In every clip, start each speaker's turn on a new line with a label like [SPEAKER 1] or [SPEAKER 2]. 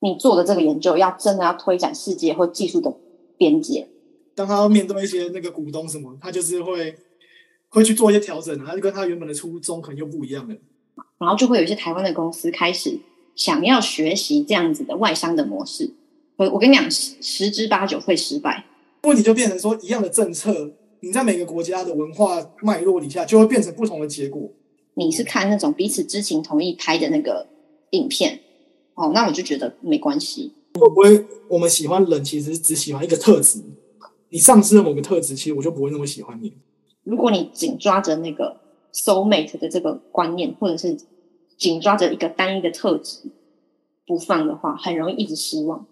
[SPEAKER 1] 你做的这个研究要真的要推展世界或技术的边界。
[SPEAKER 2] 当他要面对一些那个股东什么，他就是会会去做一些调整，他就跟他原本的初衷可能又不一样了。
[SPEAKER 1] 然后就会有一些台湾的公司开始想要学习这样子的外商的模式。我我跟你讲，十十之八九会失败。
[SPEAKER 2] 问题就变成说，一样的政策，你在每个国家的文化脉络底下，就会变成不同的结果。
[SPEAKER 1] 你是看那种彼此知情同意拍的那个影片，哦，那我就觉得没关系。
[SPEAKER 2] 会不会我们喜欢人，其实只喜欢一个特质？你丧失了某个特质，其实我就不会那么喜欢你。
[SPEAKER 1] 如果你紧抓着那个 soul mate 的这个观念，或者是紧抓着一个单一的特质不放的话，很容易一直失望。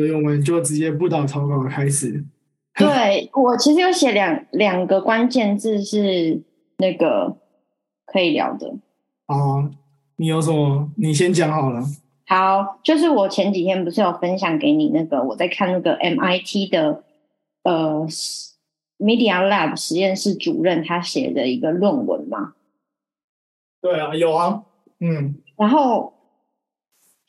[SPEAKER 2] 所以我们就直接不打草稿开始。
[SPEAKER 1] 对我其实有写两两个关键字是那个可以聊的。
[SPEAKER 2] 哦，你有什么？你先讲好了。
[SPEAKER 1] 好，就是我前几天不是有分享给你那个我在看那个 MIT 的呃 Media Lab 实验室主任他写的一个论文嘛？
[SPEAKER 2] 对啊，有啊，嗯，
[SPEAKER 1] 然后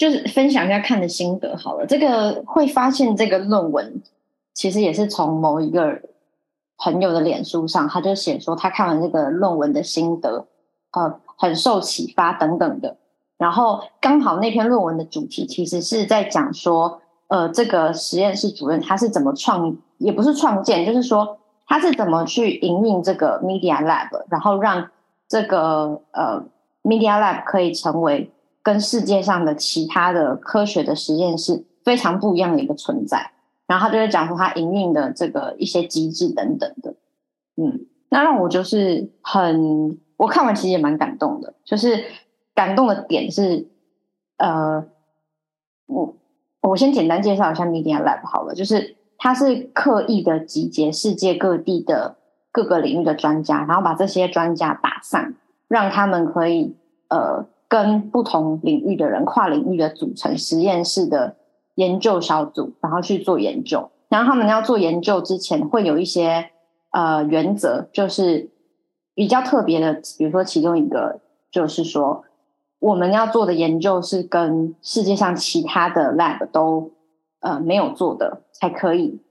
[SPEAKER 1] 就是分享一下看的心得好了。这个会发现这个论文其实也是从某一个朋友的脸书上，他就写说他看完这个论文的心得，呃，很受启发等等的。然后刚好那篇论文的主题其实是在讲说，呃，这个实验室主任他是怎么创，也不是创建，就是说他是怎么去营运这个 Media Lab，然后让这个呃 Media Lab 可以成为跟世界上的其他的科学的实验室非常不一样的一个存在。然后他就会讲说他营运的这个一些机制等等的，嗯，那让我就是很，我看完其实也蛮感动的，就是感动的点是，呃，我我先简单介绍一下 Media Lab 好了，就是它是刻意的集结世界各地的各个领域的专家，然后把这些专家打散，让他们可以呃跟不同领域的人跨领域的组成实验室的研究小组，然后去做研究。然后他们要做研究之前，会有一些呃原则，就是比较特别的，比如说其中一个就是说，我们要做的研究是跟世界上其他的 lab 都呃没有做的，才可以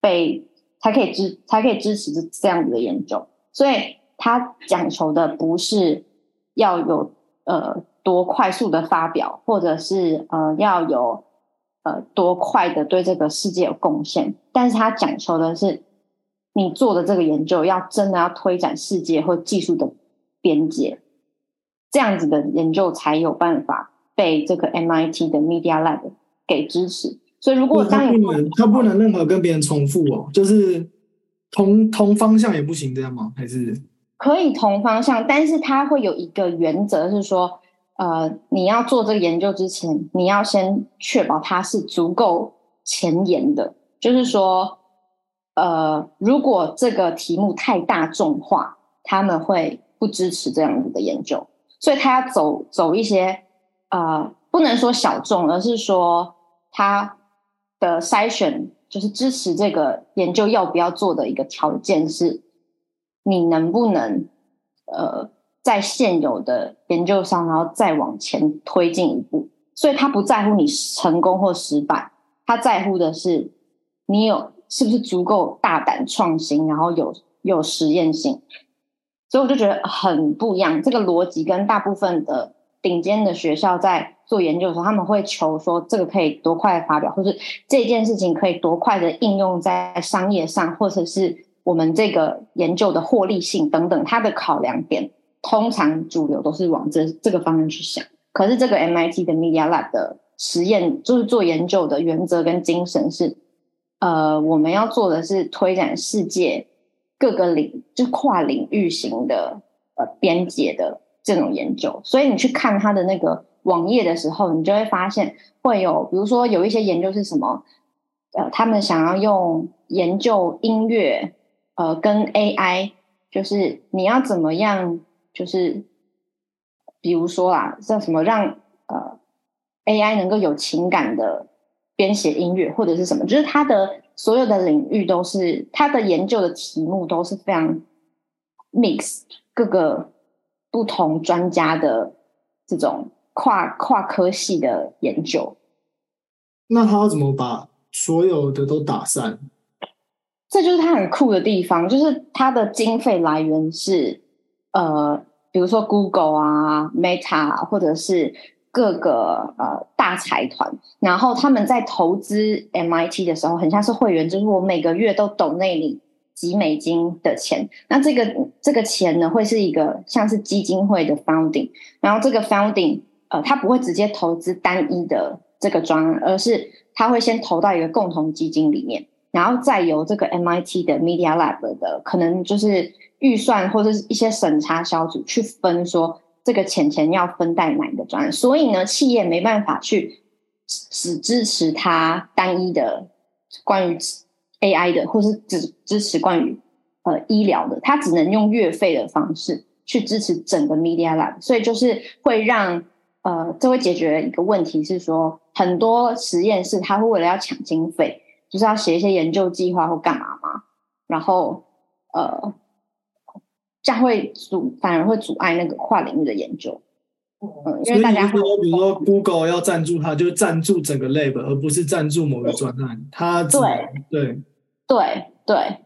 [SPEAKER 1] 被才可以支才可以支持这样子的研究。所以他讲求的不是要有呃多快速的发表，或者是呃要有呃多快的对这个世界有贡献，但是他讲求的是你做的这个研究要真的要推展世界或技术的边界，这样子的研究才有办法被这个 MIT 的 Media Lab 给支持。所以如果当你
[SPEAKER 2] 他不能，他不能任何跟别人重复哦，就是同同方向也不行，这样吗？还是
[SPEAKER 1] 可以同方向，但是它会有一个原则是说，呃，你要做这个研究之前，你要先确保它是足够前沿的，就是说，呃，如果这个题目太大众化，他们会不支持这样子的研究，所以他要走走一些，呃，不能说小众，而是说他的筛选，就是支持这个研究要不要做的一个条件是。你能不能呃在现有的研究上，然后再往前推进一步？所以他不在乎你成功或失败，他在乎的是你有是不是足够大胆创新，然后有有实验性。所以我就觉得很不一样，这个逻辑跟大部分的顶尖的学校在做研究的时候，他们会求说这个可以多快发表，或是这件事情可以多快的应用在商业上，或者是。我们这个研究的获利性等等，它的考量点通常主流都是往这这个方向去想。可是这个 MIT 的 Media Lab 的实验，就是做研究的原则跟精神是，呃，我们要做的是推展世界各个领，就跨领域型的呃边界的这种研究。所以你去看它的那个网页的时候，你就会发现会有，比如说有一些研究是什么，呃，他们想要用研究音乐，呃，跟 AI，就是你要怎么样，就是比如说啊，像什么让呃 AI 能够有情感的编写音乐，或者是什么，就是它的所有的领域都是它的研究的题目都是非常 mix 各个不同专家的这种跨跨科系的研究。
[SPEAKER 2] 那他要怎么把所有的都打散？
[SPEAKER 1] 这就是它很酷的地方，就是它的经费来源是呃，比如说 Google 啊、Meta 或者是各个呃大财团，然后他们在投资 MIT 的时候，很像是会员，就是我每个月都懂那里几美金的钱，那这个这个钱呢，会是一个像是基金会的 founding，然后这个 founding 呃，它不会直接投资单一的这个专案，而是它会先投到一个共同基金里面。然后再由这个 MIT 的 Media Lab 的可能就是预算或者是一些审查小组去分，说这个钱钱要分在哪一个专案。所以呢，企业没办法去只支持它单一的关于 AI 的，或是只支持关于呃医疗的，它只能用月费的方式去支持整个 Media Lab。所以就是会让呃，这会解决一个问题是说，很多实验室它会为了要抢经费。就是要写一些研究计划或干嘛嘛，然后呃，这样会阻反而会阻碍那个跨领域的研究。嗯，因为大家
[SPEAKER 2] 说，比如说 Google 要赞助它，就赞助整个 lab，而不是赞助某个专案。它
[SPEAKER 1] 对
[SPEAKER 2] 对
[SPEAKER 1] 对对，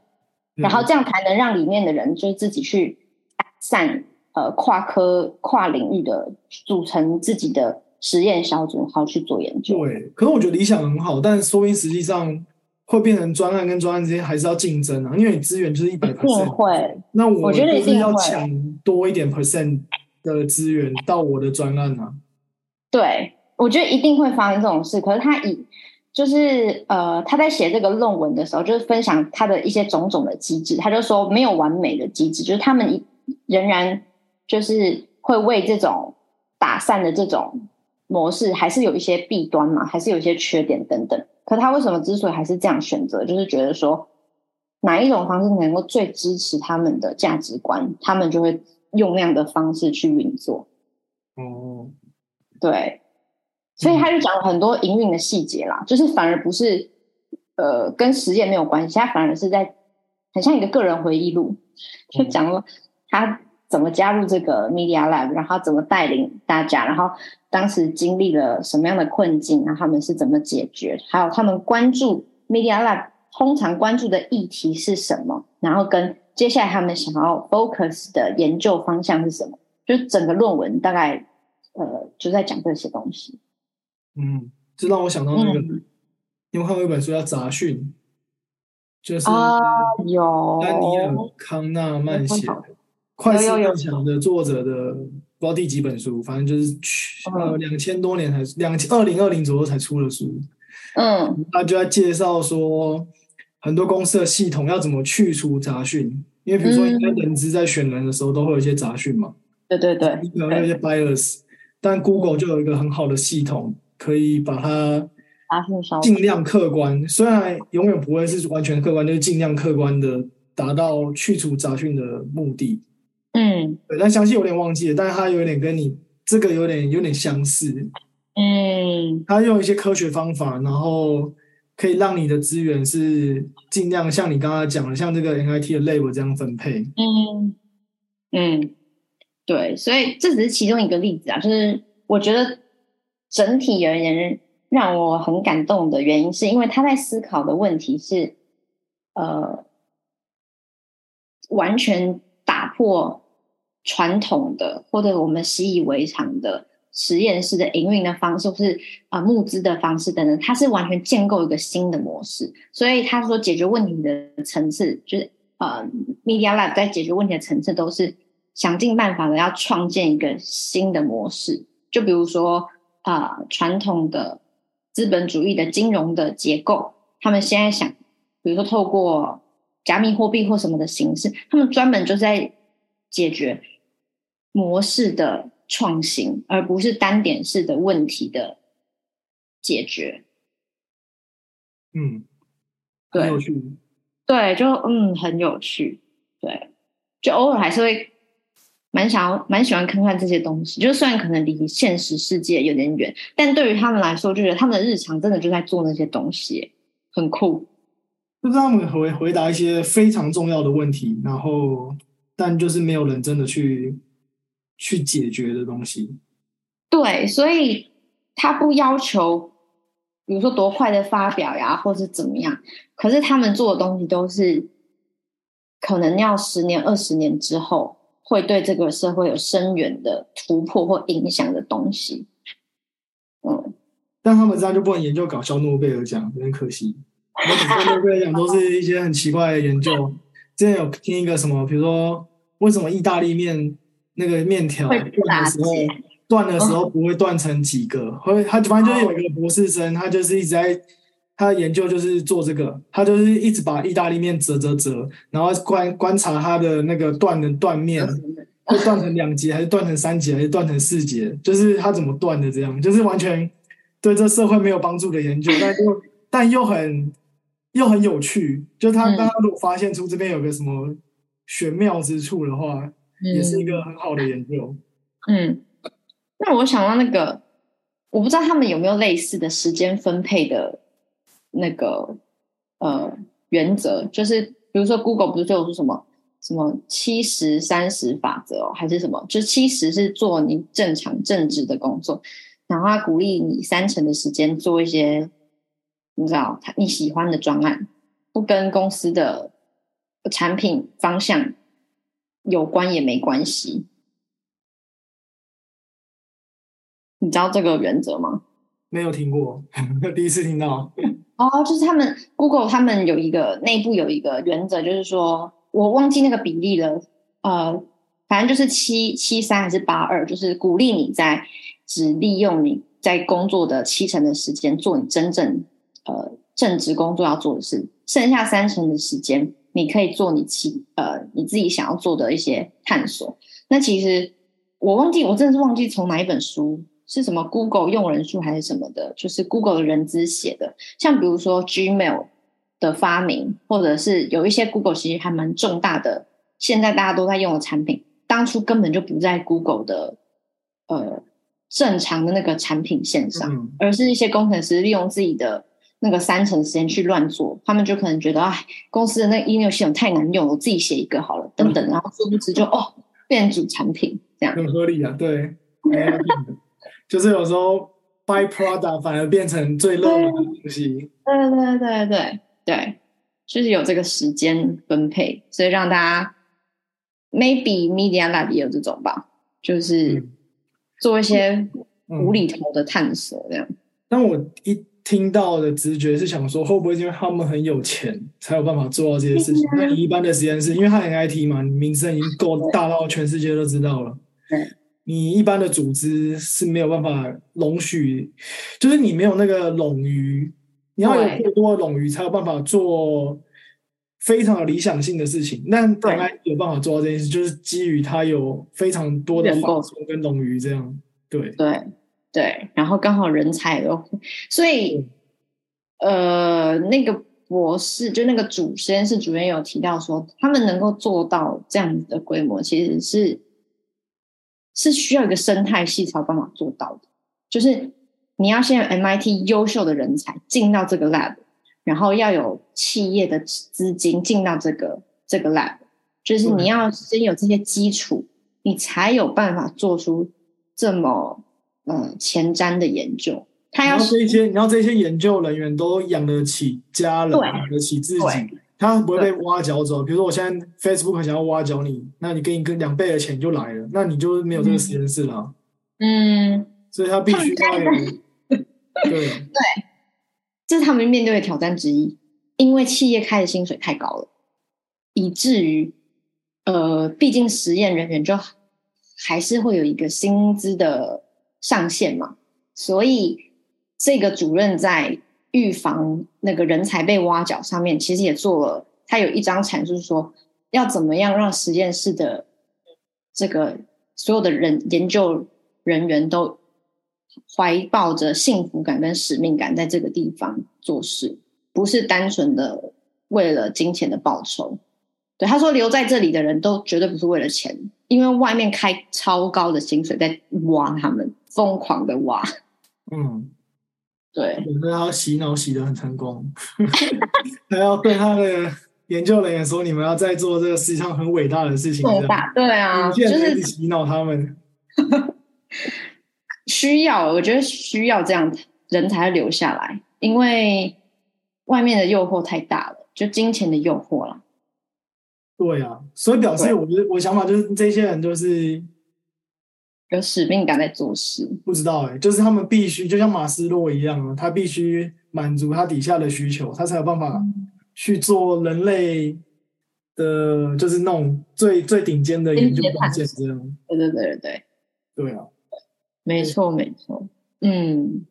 [SPEAKER 1] 然后这样才能让里面的人就是自己去散呃跨科跨领域的组成自己的实验小组，然后去做研究。
[SPEAKER 2] 对，可是我觉得理想很好，但说明实际上。会变成专案跟专案之间还是要竞争啊，因为你资源就是一百 percent，
[SPEAKER 1] 会。
[SPEAKER 2] 那我
[SPEAKER 1] 觉得一定
[SPEAKER 2] 要抢多一点 percent 的资源到我的专案啊。
[SPEAKER 1] 对，我觉得一定会发生这种事。可是他以就是呃，他在写这个论文的时候，就是分享他的一些种种的机制。他就说没有完美的机制，就是他们仍然就是会为这种打散的这种模式，还是有一些弊端嘛，还是有一些缺点等等。可他为什么之所以还是这样选择，就是觉得说哪一种方式能够最支持他们的价值观，他们就会用那样的方式去运作。
[SPEAKER 2] 嗯，
[SPEAKER 1] 对，所以他就讲了很多营运的细节啦，就是反而不是呃跟实验没有关系，他反而是在很像一个个人回忆录，就讲了他。怎么加入这个 Media Lab，然后怎么带领大家，然后当时经历了什么样的困境，然后他们是怎么解决，还有他们关注 Media Lab 通常关注的议题是什么，然后跟接下来他们想要 focus 的研究方向是什么，就整个论文大概呃就在讲这些东西。
[SPEAKER 2] 嗯，这让我想到那个，因为看过一本书叫《杂讯》，就是
[SPEAKER 1] 有
[SPEAKER 2] 丹尼尔康纳曼写的。快思慢想的作者的不知道第几本书，反正就是去呃两千多年才两千二零二零左右才出的书。
[SPEAKER 1] 嗯，
[SPEAKER 2] 他就在介绍说，很多公司的系统要怎么去除杂讯，因为比如说，应该人资在选人的时候都会有一些杂讯嘛。
[SPEAKER 1] 对对对，
[SPEAKER 2] 可能有一些 bias，但 Google 就有一个很好的系统，可以把它尽量客观，虽然永远不会是完全客观，就是尽量客观的达到去除杂讯的目的。
[SPEAKER 1] 嗯，
[SPEAKER 2] 对，但详细有点忘记了，但是它有点跟你这个有点有点相似。
[SPEAKER 1] 嗯，
[SPEAKER 2] 它用一些科学方法，然后可以让你的资源是尽量像你刚刚讲的，像这个 NIT 的 lab 这样分配。
[SPEAKER 1] 嗯嗯，对，所以这只是其中一个例子啊，就是我觉得整体而言让我很感动的原因，是因为他在思考的问题是，呃，完全。打破传统的或者我们习以为常的实验室的营运的方式，或是啊募资的方式等等，它是完全建构一个新的模式。所以他说，解决问题的层次就是呃，Media Lab 在解决问题的层次都是想尽办法的要创建一个新的模式。就比如说啊，传统的资本主义的金融的结构，他们现在想，比如说透过。加密货币或什么的形式，他们专门就在解决模式的创新，而不是单点式的问题的解决。
[SPEAKER 2] 嗯，
[SPEAKER 1] 对，
[SPEAKER 2] 有趣。
[SPEAKER 1] 对，就嗯，很有趣。对，就偶尔还是会蛮想要、蛮喜欢看看这些东西。就虽然可能离现实世界有点远，但对于他们来说，就觉得他们的日常真的就在做那些东西，很酷。
[SPEAKER 2] 就是他们回回答一些非常重要的问题，然后但就是没有人真的去去解决的东西。
[SPEAKER 1] 对，所以他不要求，比如说多快的发表呀，或是怎么样。可是他们做的东西都是可能要十年、二十年之后会对这个社会有深远的突破或影响的东西。嗯，
[SPEAKER 2] 但他们这样就不能研究搞笑诺贝尔奖，有点可惜。我诺贝尔奖都是一些很奇怪的研究。之前有听一个什么，比如说为什么意大利面那个面条断的时候断的时候不会断成几个？会他反正就是有一个博士生，他就是一直在他的研究就是做这个，他就是一直把意大利面折折折，然后观观察它的那个断的断面会断成两节，还是断成三节，还是断成四节，就是它怎么断的这样，就是完全对这社会没有帮助的研究，但又 但又很。又很有趣，就他刚刚如果发现出这边有个什么玄妙之处的话，也是一个很好的研究。
[SPEAKER 1] 嗯，那我想到那个，我不知道他们有没有类似的时间分配的那个呃原则，就是比如说 Google 不是就说什么什么七十三十法则哦，还是什么？就七十是做你正常正职的工作，然后他鼓励你三成的时间做一些。你知道他你喜欢的专案，不跟公司的产品方向有关也没关系。你知道这个原则吗？
[SPEAKER 2] 没有听过，第一次听到。
[SPEAKER 1] 哦，就是他们 Google 他们有一个内部有一个原则，就是说我忘记那个比例了。呃，反正就是七七三还是八二，就是鼓励你在只利用你在工作的七成的时间做你真正。呃，正职工作要做的事，剩下三成的时间，你可以做你其呃你自己想要做的一些探索。那其实我忘记，我真的是忘记从哪一本书是什么 Google 用人数还是什么的，就是 Google 的人资写的。像比如说 Gmail 的发明，或者是有一些 Google 其实还蛮重大的，现在大家都在用的产品，当初根本就不在 Google 的呃正常的那个产品线上，而是一些工程师利用自己的。那个三成时间去乱做，他们就可能觉得，哎，公司的那 email 系统太难用，我自己写一个好了，等等，然后殊不知就哦，变主产品这样，
[SPEAKER 2] 很合理啊，对，就是有时候 by product 反而变成最热门的东西，
[SPEAKER 1] 对对对对对，就是有这个时间分配，所以让大家 maybe media lab 也有这种吧，就是做一些无厘头的探索这样。
[SPEAKER 2] 但我一。听到的直觉是想说，会不会因为他们很有钱，才有办法做到这些事情？那你一般的实验室，因为他很 IT 嘛，你名声已经够大到全世界都知道了。你一般的组织是没有办法容许，就是你没有那个冗余，你要有过多的冗余，才有办法做非常有理想性的事情。那 MIT 有办法做到这件事，就是基于他有非常多的放松跟冗余，这样对
[SPEAKER 1] 对。对，然后刚好人才都，所以，呃，那个博士就那个主实验室主任有提到说，他们能够做到这样子的规模，其实是是需要一个生态系才有办法做到的。就是你要先有 MIT 优秀的人才进到这个 lab，然后要有企业的资金进到这个这个 lab，就是你要先有这些基础，你才有办法做出这么。嗯，前瞻的研究，他要
[SPEAKER 2] 这些，你要这些研究人员都养得起家人，养得起自己，他不会被挖角走。比如说，我现在 Facebook 想要挖角你，那你给你个两倍的钱就来了，那你就没有这个实验室了。
[SPEAKER 1] 嗯，
[SPEAKER 2] 所以他必须要有。对
[SPEAKER 1] 对，这是他们面对的挑战之一，因为企业开的薪水太高了，以至于呃，毕竟实验人员就还是会有一个薪资的。上线嘛，所以这个主任在预防那个人才被挖角上面，其实也做了。他有一张阐述说，要怎么样让实验室的这个所有的人研究人员都怀抱着幸福感跟使命感，在这个地方做事，不是单纯的为了金钱的报酬。对他说，留在这里的人都绝对不是为了钱，因为外面开超高的薪水在挖他们，疯狂的挖。
[SPEAKER 2] 嗯，
[SPEAKER 1] 对，
[SPEAKER 2] 对他洗脑洗的很成功，还要对他的研究人员说，你们要在做这个世界上很伟大的事情，
[SPEAKER 1] 伟大，对啊，就是
[SPEAKER 2] 洗脑他们。
[SPEAKER 1] 需要，我觉得需要这样人才留下来，因为外面的诱惑太大了，就金钱的诱惑了。
[SPEAKER 2] 对啊，所以表示我觉得我想法就是这些人就是
[SPEAKER 1] 有使命感在做事。
[SPEAKER 2] 不知道哎，就是他们必须就像马斯洛一样啊，他必须满足他底下的需求，他才有办法去做人类的，就是那种最最顶尖的研究关键这样。
[SPEAKER 1] 对对对对对，
[SPEAKER 2] 对啊，
[SPEAKER 1] 没错没错，嗯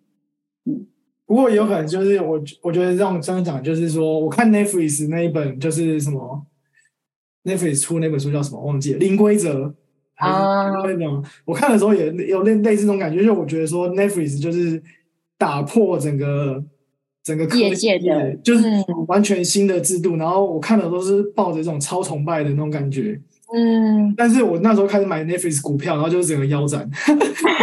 [SPEAKER 2] 嗯。不过有可能就是我我觉得让我这样讲，就是说我看 Netflix 那一本就是什么。Netflix 出那本书叫什么？忘记了。零规则啊，那种我看的时候也有类类似这种感觉，就我觉得说 Netflix 就是打破整个整个
[SPEAKER 1] 业界
[SPEAKER 2] 的，就是完全新的制度。然后我看的都是抱着这种超崇拜的那种感觉。嗯，但是我那时候开始买 Netflix 股票，然后就是整个腰斩，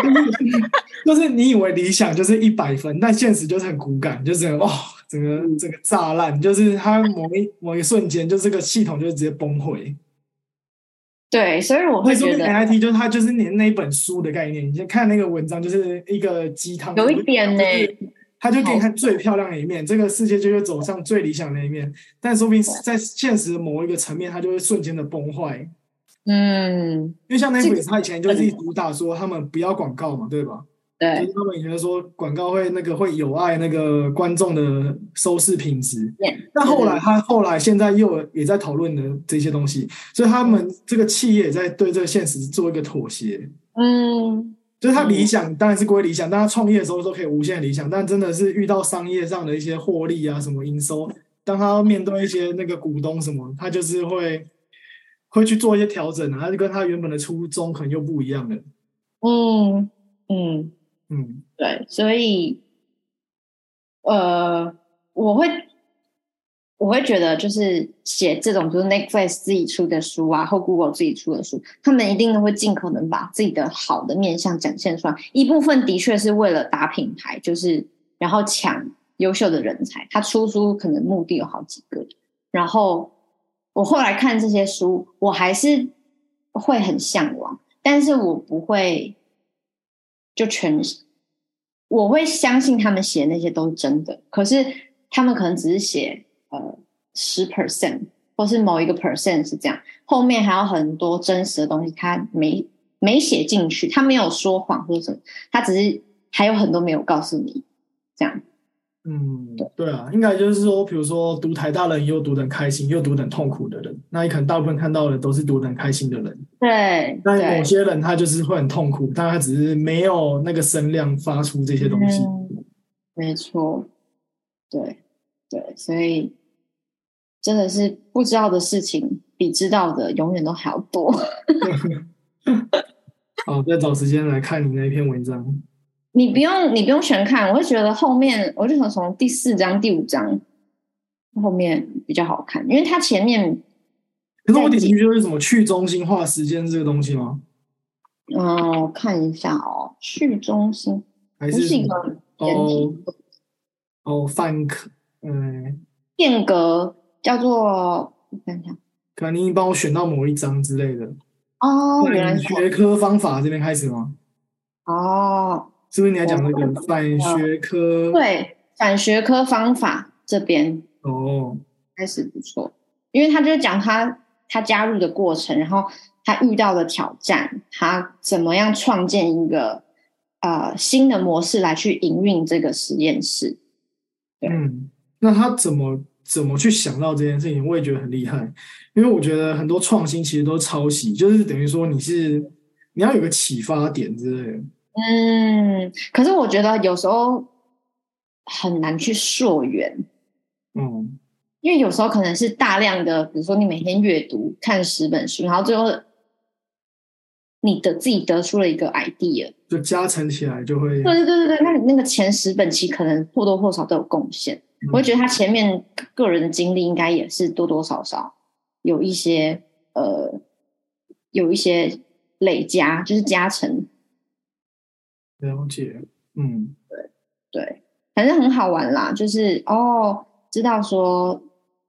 [SPEAKER 2] 就是你以为理想就是一百分，但现实就是很骨感，就是哇。整个整个炸烂，就是它某一某一瞬间，就这个系统就直接崩溃。
[SPEAKER 1] 对，所以我会觉得
[SPEAKER 2] N I T 就是它就是你那一本书的概念。你先看那个文章，就是一个鸡汤，
[SPEAKER 1] 有一点呢，
[SPEAKER 2] 他就给你看最漂亮的一面，这个世界就会走上最理想的一面。但说不定在现实的某一个层面，它就会瞬间的崩坏。
[SPEAKER 1] 嗯，
[SPEAKER 2] 因为像 Netflix，他以前就是主打说他们不要广告嘛，对吧？
[SPEAKER 1] 对，
[SPEAKER 2] 他们以前说广告会那个会有碍那个观众的收视品质。但后来他后来现在又也在讨论的这些东西，所以他们这个企业也在对这个现实做一个妥协。
[SPEAKER 1] 嗯，
[SPEAKER 2] 就是他理想当然是归理想，但他创业的时候都可以无限理想，但真的是遇到商业上的一些获利啊，什么营收，当他面对一些那个股东什么，他就是会会去做一些调整啊，他就跟他原本的初衷可能又不一样了。
[SPEAKER 1] 嗯嗯。
[SPEAKER 2] 嗯，
[SPEAKER 1] 对，所以，呃，我会，我会觉得，就是写这种就是 Netflix 自己出的书啊，或 Google 自己出的书，他们一定都会尽可能把自己的好的面相展现出来。一部分的确是为了打品牌，就是然后抢优秀的人才。他出书可能目的有好几个。然后我后来看这些书，我还是会很向往，但是我不会。就全，我会相信他们写那些都是真的。可是他们可能只是写呃十 percent，或是某一个 percent 是这样，后面还有很多真实的东西，他没没写进去，他没有说谎或者什么，他只是还有很多没有告诉你，这样。
[SPEAKER 2] 嗯，对啊，应该就是说，比如说读台大人又读得很开心，又读得很痛苦的人，那你可能大部分看到的都是读得很开心的人。
[SPEAKER 1] 对，
[SPEAKER 2] 但某些人他就是会很痛苦，但他只是没有那个声量发出这些东西。
[SPEAKER 1] 没错，对对，所以真的是不知道的事情比知道的永远都还要多。
[SPEAKER 2] 好，再找时间来看你那一篇文章。
[SPEAKER 1] 你不用，你不用全看，我会觉得后面，我就想从第四章、第五章后面比较好看，因为它前面。
[SPEAKER 2] 可是我点进去就是什么去中心化时间这个东西吗？
[SPEAKER 1] 嗯，我看一下哦，去中心
[SPEAKER 2] 还是
[SPEAKER 1] 一个
[SPEAKER 2] 哦哦，反可嗯，
[SPEAKER 1] 变革叫做我看一下，
[SPEAKER 2] 可能你帮我选到某一章之类的
[SPEAKER 1] 哦，原来
[SPEAKER 2] 学科方法这边开始吗？
[SPEAKER 1] 哦。
[SPEAKER 2] 是不是你要讲那个反学科？
[SPEAKER 1] 对，反学科方法这边
[SPEAKER 2] 哦，
[SPEAKER 1] 开始不错，因为他就是讲他他加入的过程，然后他遇到的挑战，他怎么样创建一个呃新的模式来去营运这个实验室。
[SPEAKER 2] 嗯，那他怎么怎么去想到这件事情？我也觉得很厉害，因为我觉得很多创新其实都抄袭，就是等于说你是你要有个启发点之类的。
[SPEAKER 1] 嗯，可是我觉得有时候很难去溯源，
[SPEAKER 2] 嗯，
[SPEAKER 1] 因为有时候可能是大量的，比如说你每天阅读看十本书，然后最后你的自己得出了一个 idea，
[SPEAKER 2] 就加成起来就会。
[SPEAKER 1] 对对对对对，那你那个前十本其实可能或多或少都有贡献。我觉得他前面个人的经历应该也是多多少少有一些呃，有一些累加，就是加成。
[SPEAKER 2] 了解，嗯，
[SPEAKER 1] 对对，反正很好玩啦，就是哦，知道说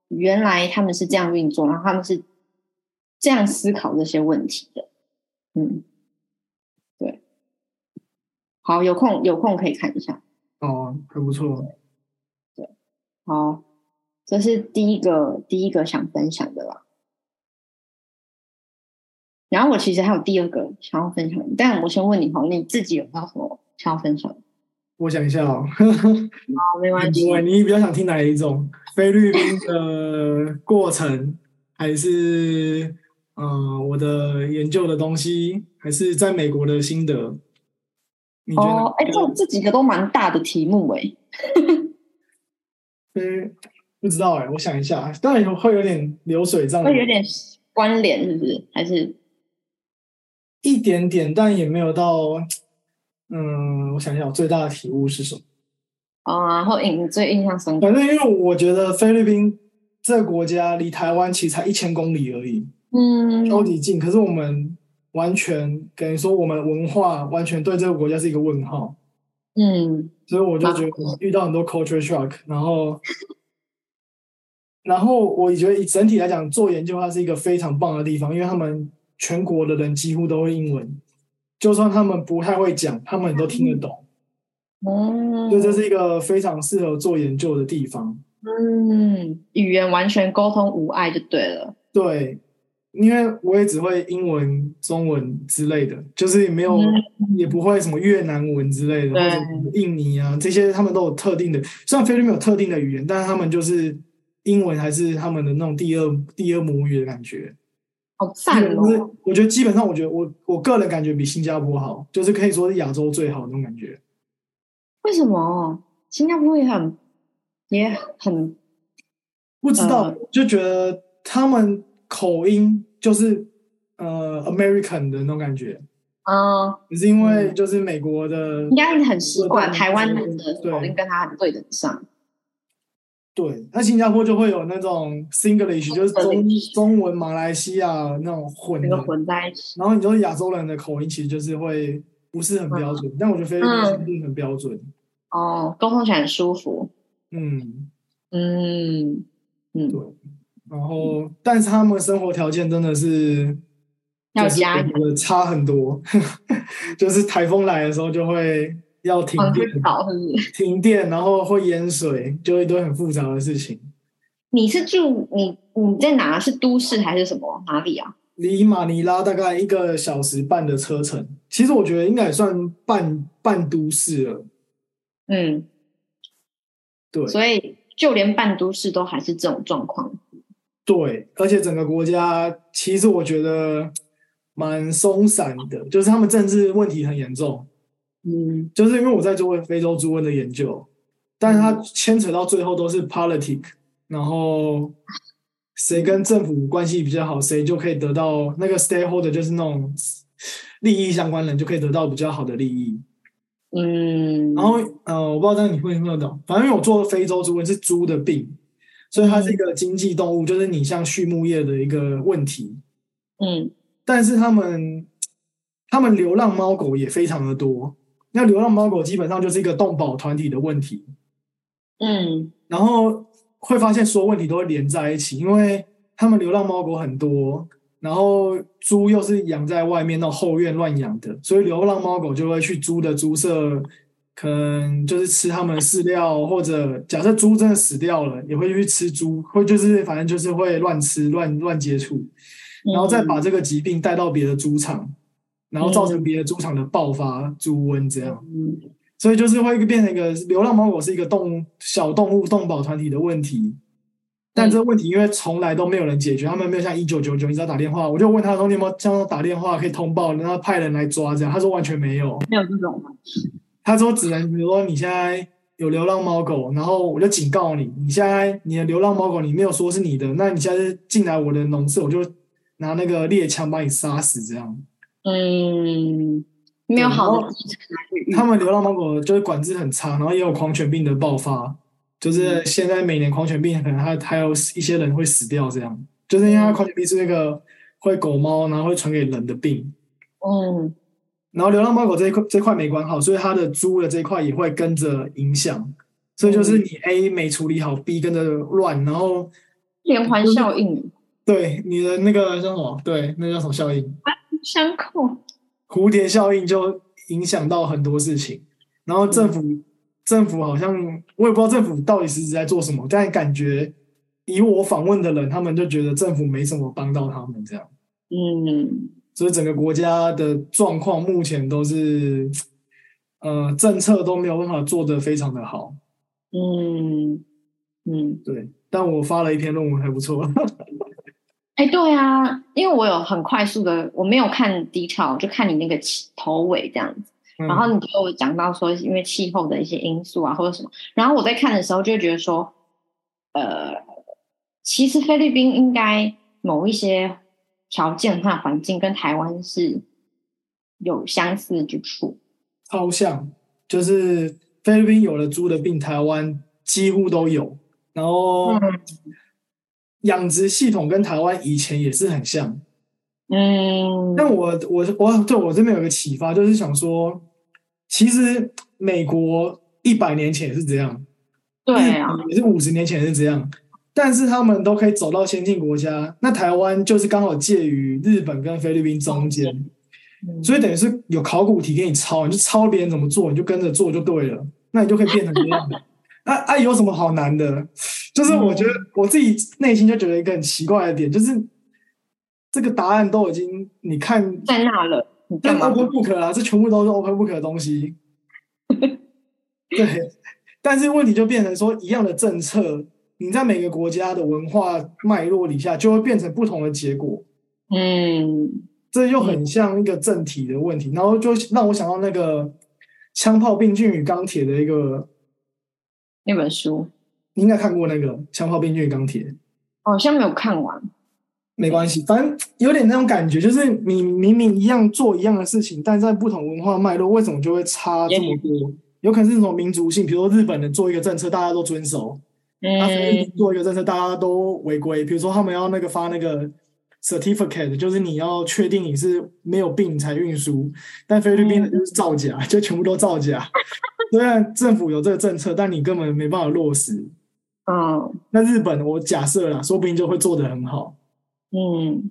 [SPEAKER 1] 原来他们是这样运作，然后他们是这样思考这些问题的，嗯，对，好，有空有空可以看一下，
[SPEAKER 2] 哦，还不错，
[SPEAKER 1] 对，好，这是第一个第一个想分享的啦。然后我其实还有第二个想要分享，但我先问你哈，你自己有没有什么想要分享？
[SPEAKER 2] 我想一下哦，
[SPEAKER 1] 好，没关系。
[SPEAKER 2] 你比较想听哪一种？菲律宾的过程，还是嗯我的研究的东西，还是在美国的心得？
[SPEAKER 1] 哦，哎，这这几个都蛮大的题目哎。
[SPEAKER 2] 嗯，不知道哎，我想一下，当然会有点流水账，
[SPEAKER 1] 会有点关联，是不是？还是？
[SPEAKER 2] 一点点，但也没有到，嗯，我想想，最大的体悟是什么？
[SPEAKER 1] 哦，然后印最印象深刻。
[SPEAKER 2] 反正因为我觉得菲律宾这个国家离台湾其实才一千公里而已，
[SPEAKER 1] 嗯，
[SPEAKER 2] 超级近。可是我们完全等于说，我们文化完全对这个国家是一个问号，
[SPEAKER 1] 嗯，
[SPEAKER 2] 所以我就觉得遇到很多 culture shock，然后，然后我觉得以整体来讲，做研究它是一个非常棒的地方，因为他们。全国的人几乎都会英文，就算他们不太会讲，他们都听得懂。
[SPEAKER 1] 哦，
[SPEAKER 2] 所以这是一个非常适合做研究的地方。
[SPEAKER 1] 嗯，语言完全沟通无碍就对了。
[SPEAKER 2] 对，因为我也只会英文、中文之类的，就是也没有，也不会什么越南文之类的，或者印尼啊这些，他们都有特定的。虽然菲律宾有特定的语言，但是他们就是英文还是他们的那种第二第二母语的感觉。
[SPEAKER 1] 好赞哦！
[SPEAKER 2] 我觉得基本上，我觉得我我个人感觉比新加坡好，就是可以说是亚洲最好那种感觉。
[SPEAKER 1] 为什么？新加坡也很也很
[SPEAKER 2] 不知道，就觉得他们口音就是呃 American 的那种感觉
[SPEAKER 1] 啊，
[SPEAKER 2] 也是因为就是美国的，
[SPEAKER 1] 应该很习惯台湾人的口音跟他很对得上。
[SPEAKER 2] 对，那新加坡就会有那种 Singlish，就是中中文马来西亚那种混的
[SPEAKER 1] 混在一起。
[SPEAKER 2] 然后你说亚洲人的口音其实就是会不是很标准，但我觉得菲律宾一定很标准。
[SPEAKER 1] 哦，沟通起来很舒
[SPEAKER 2] 服。
[SPEAKER 1] 嗯嗯嗯，
[SPEAKER 2] 对。然后，但是他们生活条件真的是
[SPEAKER 1] 要加
[SPEAKER 2] 差很多，就是台风来的时候就会。要停电，停电，然后会淹水，就一堆很复杂的事情。
[SPEAKER 1] 你是住你你在哪？是都市还是什么哪里啊？
[SPEAKER 2] 离马尼拉大概一个小时半的车程，其实我觉得应该也算半半都市了。
[SPEAKER 1] 嗯，
[SPEAKER 2] 对，
[SPEAKER 1] 所以就连半都市都还是这种状况。
[SPEAKER 2] 对，而且整个国家其实我觉得蛮松散的，就是他们政治问题很严重。
[SPEAKER 1] 嗯，
[SPEAKER 2] 就是因为我在做非洲猪瘟的研究，但是它牵扯到最后都是 politic，然后谁跟政府关系比较好，谁就可以得到那个 stakeholder，就是那种利益相关人就可以得到比较好的利益。
[SPEAKER 1] 嗯，
[SPEAKER 2] 然后呃，我不知道这样你会听得懂，反正因为我做非洲猪瘟是猪的病，所以它是一个经济动物，就是你像畜牧业的一个问题。
[SPEAKER 1] 嗯，
[SPEAKER 2] 但是他们他们流浪猫狗也非常的多。那流浪猫狗基本上就是一个动保团体的问题，
[SPEAKER 1] 嗯，
[SPEAKER 2] 然后会发现所有问题都会连在一起，因为他们流浪猫狗很多，然后猪又是养在外面那种后院乱养的，所以流浪猫狗就会去猪的猪舍，可能就是吃他们的饲料，或者假设猪真的死掉了，也会去吃猪，会就是反正就是会乱吃乱乱接触，然后再把这个疾病带到别的猪场。然后造成别的猪场的爆发猪瘟，这样，所以就是会变成一个流浪猫狗是一个动小动物动保团体的问题，但这个问题因为从来都没有人解决，他们没有像一九九九，你知道打电话，我就问他说你有没有像打电话可以通报，然后派人来抓这样，他说完全没有，
[SPEAKER 1] 没有这种，
[SPEAKER 2] 他说只能比如说你现在有流浪猫狗，然后我就警告你，你现在你的流浪猫狗你没有说是你的，那你现在进来我的农舍，我就拿那个猎枪把你杀死这样。
[SPEAKER 1] 嗯，没有好的
[SPEAKER 2] 他们流浪猫狗就是管制很差，然后也有狂犬病的爆发，就是现在每年狂犬病可能还还有一些人会死掉，这样就是因为狂犬病是那个会狗猫，然后会传给人的病。嗯，然后流浪猫狗这一块这块没管好，所以它的猪的这一块也会跟着影响，所以就是你 A 没处理好，B 跟着乱，然后
[SPEAKER 1] 连环效应。
[SPEAKER 2] 对，你的那个叫什么？对，那叫什么效应？
[SPEAKER 1] 相扣。
[SPEAKER 2] 蝴蝶效应就影响到很多事情，然后政府政府好像我也不知道政府到底实质在做什么，但感觉以我访问的人，他们就觉得政府没什么帮到他们这样。嗯。所以整个国家的状况目前都是，呃，政策都没有办法做得非常的好。嗯嗯，对。但我发了一篇论文还不错。
[SPEAKER 1] 哎，对啊，因为我有很快速的，我没有看 detail，就看你那个头尾这样子。然后你就讲到说，因为气候的一些因素啊，或者什么。然后我在看的时候就会觉得说，呃，其实菲律宾应该某一些。条件和环境跟台湾是有相似之处，
[SPEAKER 2] 超像，就是菲律宾有了猪的病，台湾几乎都有。然后养殖系统跟台湾以前也是很像。嗯，但我我我对我这边有个启发，就是想说，其实美国一百年前也是这样，
[SPEAKER 1] 对啊，
[SPEAKER 2] 也是五十年前也是这样。但是他们都可以走到先进国家，那台湾就是刚好介于日本跟菲律宾中间，所以等于是有考古题给你抄，你就抄别人怎么做，你就跟着做就对了，那你就可以变成这样的。啊啊，有什么好难的？就是我觉得我自己内心就觉得一个很奇怪的点，就是这个答案都已经你看
[SPEAKER 1] 在那了，
[SPEAKER 2] 但 open book 啊，这全部都是 open book 的东西。对，但是问题就变成说一样的政策。你在每个国家的文化脉络底下，就会变成不同的结果。嗯，这又很像一个政体的问题，然后就让我想到那个《枪炮、病菌与钢铁》的一个
[SPEAKER 1] 那本书，
[SPEAKER 2] 你应该看过那个《枪炮、病菌钢铁》。
[SPEAKER 1] 好像没有看完，
[SPEAKER 2] 没关系，反正有点那种感觉，就是你明明一样做一样的事情，但在不同文化脉络，为什么就会差这么多？有可能是什么民族性，比如说日本人做一个政策，大家都遵守。他做一个政策，大家都违规。比如说，他们要那个发那个 certificate，就是你要确定你是没有病才运输。但菲律宾的就是造假，就全部都造假。虽然政府有这个政策，但你根本没办法落实。嗯，那日本我假设啦，说不定就会做得很好。
[SPEAKER 1] 嗯，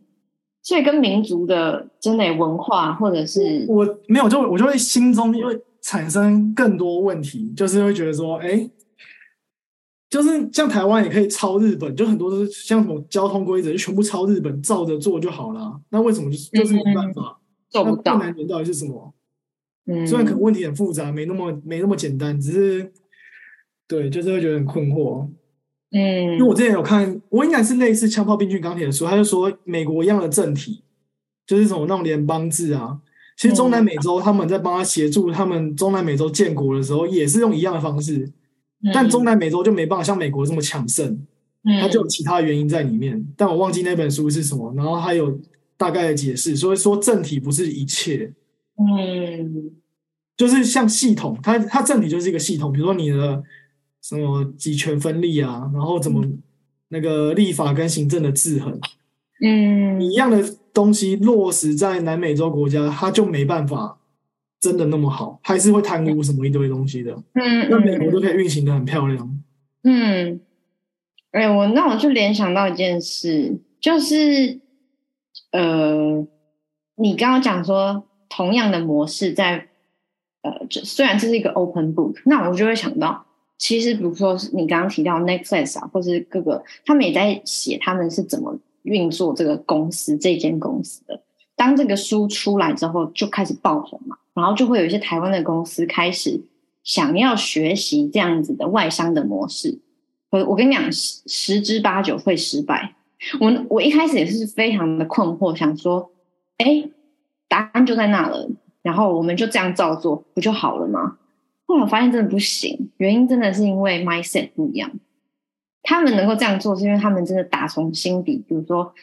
[SPEAKER 1] 所以跟民族的真的文化，或者是
[SPEAKER 2] 我没有，就我就会心中会产生更多问题，就是会觉得说，哎。就是像台湾也可以抄日本，就很多都是像什么交通规则就全部抄日本，照着做就好了。那为什么就是就是没办法？
[SPEAKER 1] 做不到。
[SPEAKER 2] 难点到底是什么？嗯，虽然可能问题很复杂，没那么没那么简单，只是对，就是会觉得很困惑。嗯，因为我之前有看，我应该是类似《枪炮、病菌、钢铁》的书，他就说美国一样的政体，就是什么那种联邦制啊。其实中南美洲他们在帮他协助他们中南美洲建国的时候，也是用一样的方式。但中南美洲就没办法像美国这么强盛，它就有其他原因在里面。但我忘记那本书是什么，然后还有大概的解释。所以说政体不是一切，嗯，就是像系统，它它政体就是一个系统。比如说你的什么集权分立啊，然后怎么那个立法跟行政的制衡，嗯，一样的东西落实在南美洲国家，它就没办法。真的那么好，还是会贪污什么一堆东西的？嗯，那美国都可以运行的很漂亮。
[SPEAKER 1] 嗯，哎，我那我就联想到一件事，就是呃，你刚刚讲说同样的模式在呃，这虽然这是一个 open book，那我就会想到，其实比如说你刚刚提到 Netflix 啊，或是各个他们也在写他们是怎么运作这个公司这间公司的。当这个书出来之后，就开始爆红嘛。然后就会有一些台湾的公司开始想要学习这样子的外商的模式，我我跟你讲，十十之八九会失败。我我一开始也是非常的困惑，想说，哎，答案就在那了，然后我们就这样照做，不就好了吗？后来我发现真的不行，原因真的是因为 mindset 不一样。他们能够这样做，是因为他们真的打从心底，比如说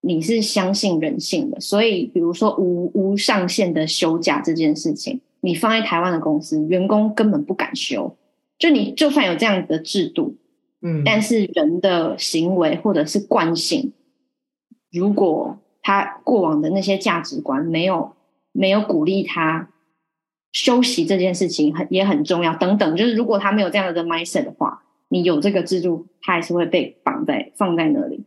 [SPEAKER 1] 你是相信人性的，所以比如说无无上限的休假这件事情，你放在台湾的公司，员工根本不敢休。就你就算有这样的制度，
[SPEAKER 2] 嗯，
[SPEAKER 1] 但是人的行为或者是惯性，如果他过往的那些价值观没有没有鼓励他休息这件事情，很也很重要。等等，就是如果他没有这样的 mindset 的话，你有这个制度，他还是会被绑在放在那里，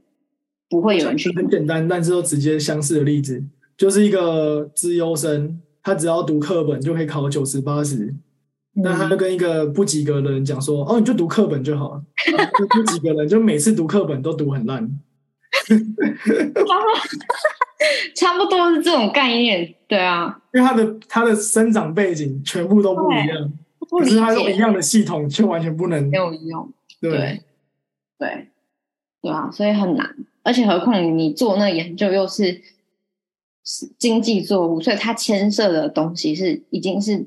[SPEAKER 1] 不会有人去。
[SPEAKER 2] 很简单，但是都直接相似的例子，就是一个资优生，他只要读课本就可以考九十八十。那他就跟一个不及格的人讲说：“哦，你就读课本就好了。”不及格人就每次读课本都读很烂，
[SPEAKER 1] 差不多是这种概念，对啊。
[SPEAKER 2] 因为他的他的生长背景全部都不一样，可是他用一样的系统却完全不能
[SPEAKER 1] 没有用。
[SPEAKER 2] 对
[SPEAKER 1] 对对啊，所以很难。而且何况你做那个研究又是经济作物，所以它牵涉的东西是已经是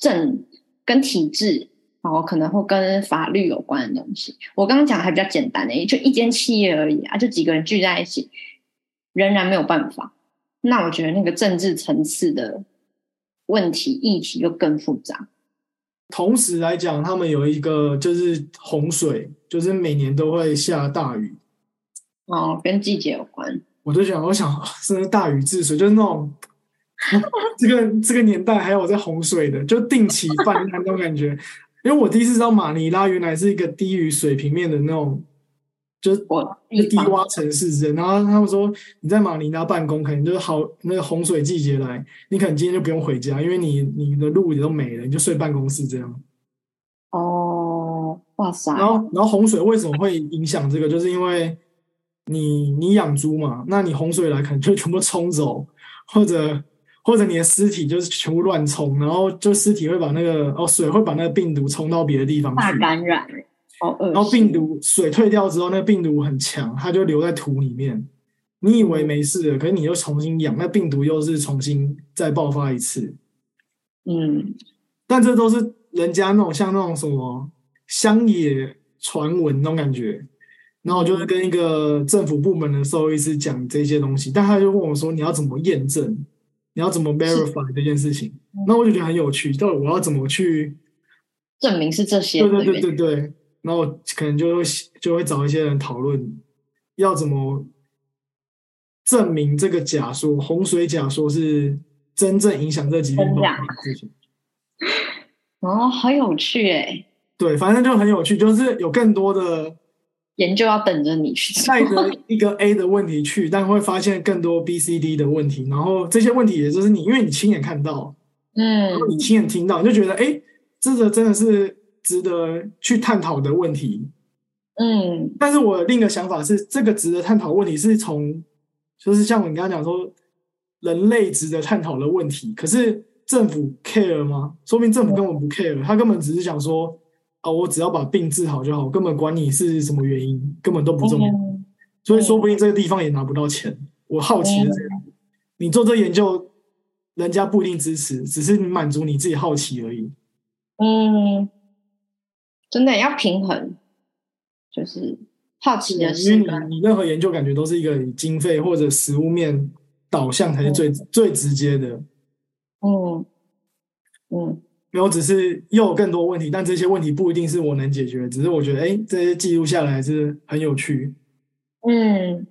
[SPEAKER 1] 政。跟体制，然后可能会跟法律有关的东西。我刚刚讲还比较简单的，就一间企业而已啊，就几个人聚在一起，仍然没有办法。那我觉得那个政治层次的问题议题就更复杂。
[SPEAKER 2] 同时来讲，他们有一个就是洪水，就是每年都会下大雨。
[SPEAKER 1] 哦，跟季节有关。
[SPEAKER 2] 我就想，我想，是大禹治水，就是那种。这个这个年代还有在洪水的，就定期泛滥那种感觉。因为我第一次知道马尼拉原来是一个低于水平面的那种，就是低洼城市。然后他们说你在马尼拉办公，可能就是好那个洪水季节来，你可能今天就不用回家，因为你你的路也都没了，你就睡办公室这样。
[SPEAKER 1] 哦，哇塞！
[SPEAKER 2] 然后然后洪水为什么会影响这个？就是因为你你养猪嘛，那你洪水来可能就全部冲走，或者。或者你的尸体就是全部乱冲，然后就尸体会把那个哦水会把那个病毒冲到别的地方去，
[SPEAKER 1] 大感染，好
[SPEAKER 2] 然后病毒水退掉之后，那个病毒很强，它就留在土里面。你以为没事了，可是你又重新养，那病毒又是重新再爆发一次。
[SPEAKER 1] 嗯，
[SPEAKER 2] 但这都是人家那种像那种什么乡野传闻那种感觉。然后我就是跟一个政府部门的兽医师讲这些东西，但他就问我说：“你要怎么验证？”你要怎么 verify 这件事情？那我就觉得很有趣。到底我要怎么去
[SPEAKER 1] 证明是这些？
[SPEAKER 2] 对对对对对。然后可能就会就会找一些人讨论，要怎么证明这个假说洪水假说是真正影响这几病的事情。
[SPEAKER 1] 哦，好有趣哎！
[SPEAKER 2] 对，反正就很有趣，就是有更多的。
[SPEAKER 1] 研究要等着你去
[SPEAKER 2] 带着一个 A 的问题去，但会发现更多 B、C、D 的问题。然后这些问题也就是你，因为你亲眼看到，
[SPEAKER 1] 嗯，
[SPEAKER 2] 你亲眼听到，你就觉得，哎，这个真的是值得去探讨的问题。
[SPEAKER 1] 嗯，
[SPEAKER 2] 但是我另一个想法是，这个值得探讨问题是从，就是像你刚刚讲说，人类值得探讨的问题。可是政府 care 吗？说明政府根本不 care，他根本只是想说。啊，我只要把病治好就好，根本管你是什么原因，根本都不重要。所以说不定这个地方也拿不到钱。我好奇的是，你做这研究，人家不一定支持，只是你满足你自己好奇而已。
[SPEAKER 1] 嗯，真的要平衡，就是好奇的
[SPEAKER 2] 因为你你任何研究感觉都是一个以经费或者实物面导向才是最最直接的。
[SPEAKER 1] 嗯嗯。
[SPEAKER 2] 没有，只是又有更多问题，但这些问题不一定是我能解决。只是我觉得，哎，这些记录下来是很有趣。
[SPEAKER 1] 嗯，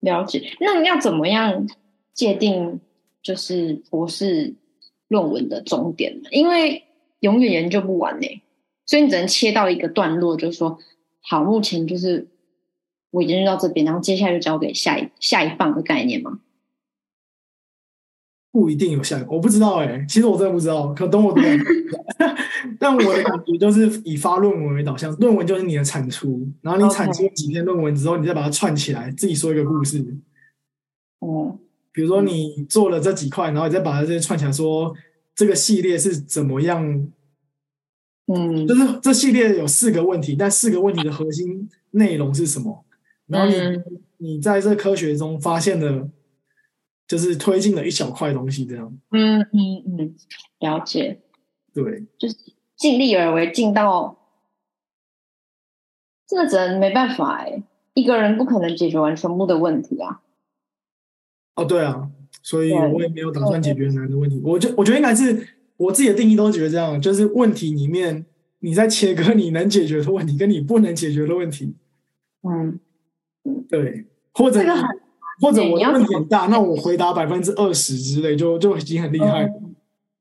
[SPEAKER 1] 了解。那要怎么样界定就是博士论文的终点呢？因为永远研究不完呢，所以你只能切到一个段落，就是说，好，目前就是我已经到这边，然后接下来就交给下一下一棒的概念吗？
[SPEAKER 2] 不一定有效，我不知道哎，其实我真的不知道，可等我读。但我的感觉就是以发论文为导向，论文就是你的产出，然后你产出几篇论文之后，你再把它串起来，自己说一个故事。
[SPEAKER 1] 哦，
[SPEAKER 2] 比如说你做了这几块，然后你再把它这些串起来，说这个系列是怎么样？
[SPEAKER 1] 嗯，
[SPEAKER 2] 就是这系列有四个问题，但四个问题的核心内容是什么？然后你你在这科学中发现的。就是推进了一小块东西，这样。
[SPEAKER 1] 嗯嗯嗯，了解。
[SPEAKER 2] 对，
[SPEAKER 1] 就是尽力而为，尽到。这个只能没办法哎，一个人不可能解决完全部的问题啊。
[SPEAKER 2] 哦，对啊，所以我也没有打算解决难的问题。我觉我觉得应该是我自己的定义都觉得这样，就是问题里面你在切割你能解决的问题跟你不能解决的问题。
[SPEAKER 1] 嗯，
[SPEAKER 2] 对，或者或者我的问题很大，那我回答百分之二十之类，就就已经很厉害。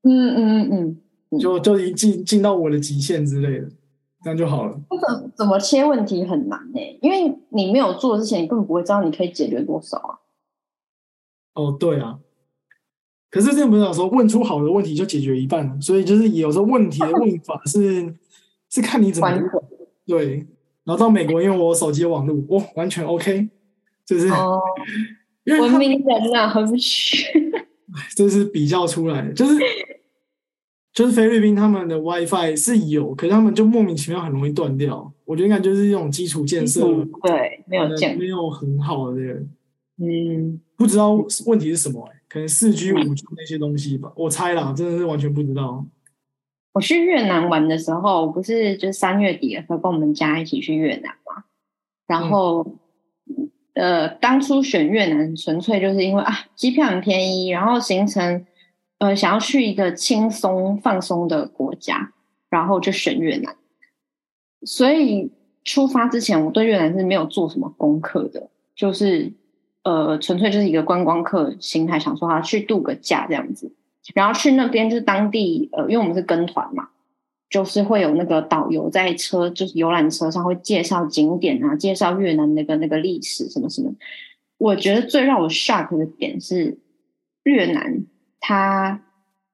[SPEAKER 1] 嗯嗯嗯
[SPEAKER 2] 嗯，就就已经进进到我的极限之类的，这样就好了。
[SPEAKER 1] 怎怎么切问题很难呢？因为你没有做之前，你根本不会知道你可以解决多少啊。
[SPEAKER 2] 哦，对啊。可是这前不是讲说，问出好的问题就解决一半了，所以就是有时候问题的问法是 是看你怎么对。然后到美国，因为我手机网络，哇，完全 OK，就是
[SPEAKER 1] 文明人呐，回不去。
[SPEAKER 2] 这是比较出来的，就是就是菲律宾他们的 WiFi 是有，可是他们就莫名其妙很容易断掉。我觉得应该就是这种基础建设
[SPEAKER 1] 对没有建
[SPEAKER 2] 没有很好的，
[SPEAKER 1] 嗯，
[SPEAKER 2] 不知道问题是什么哎，可能四 G 五 G 那些东西吧，我猜啦，真的是完全不知道。
[SPEAKER 1] 我去越南玩的时候，不是就是三月底的时候跟我们家一起去越南嘛？然后，呃，当初选越南纯粹就是因为啊，机票很便宜，然后行程，呃，想要去一个轻松放松的国家，然后就选越南。所以出发之前，我对越南是没有做什么功课的，就是呃，纯粹就是一个观光客心态，想说啊，去度个假这样子。然后去那边就是当地呃，因为我们是跟团嘛，就是会有那个导游在车，就是游览车上会介绍景点啊，介绍越南那个那个历史什么什么。我觉得最让我 shock 的点是，越南它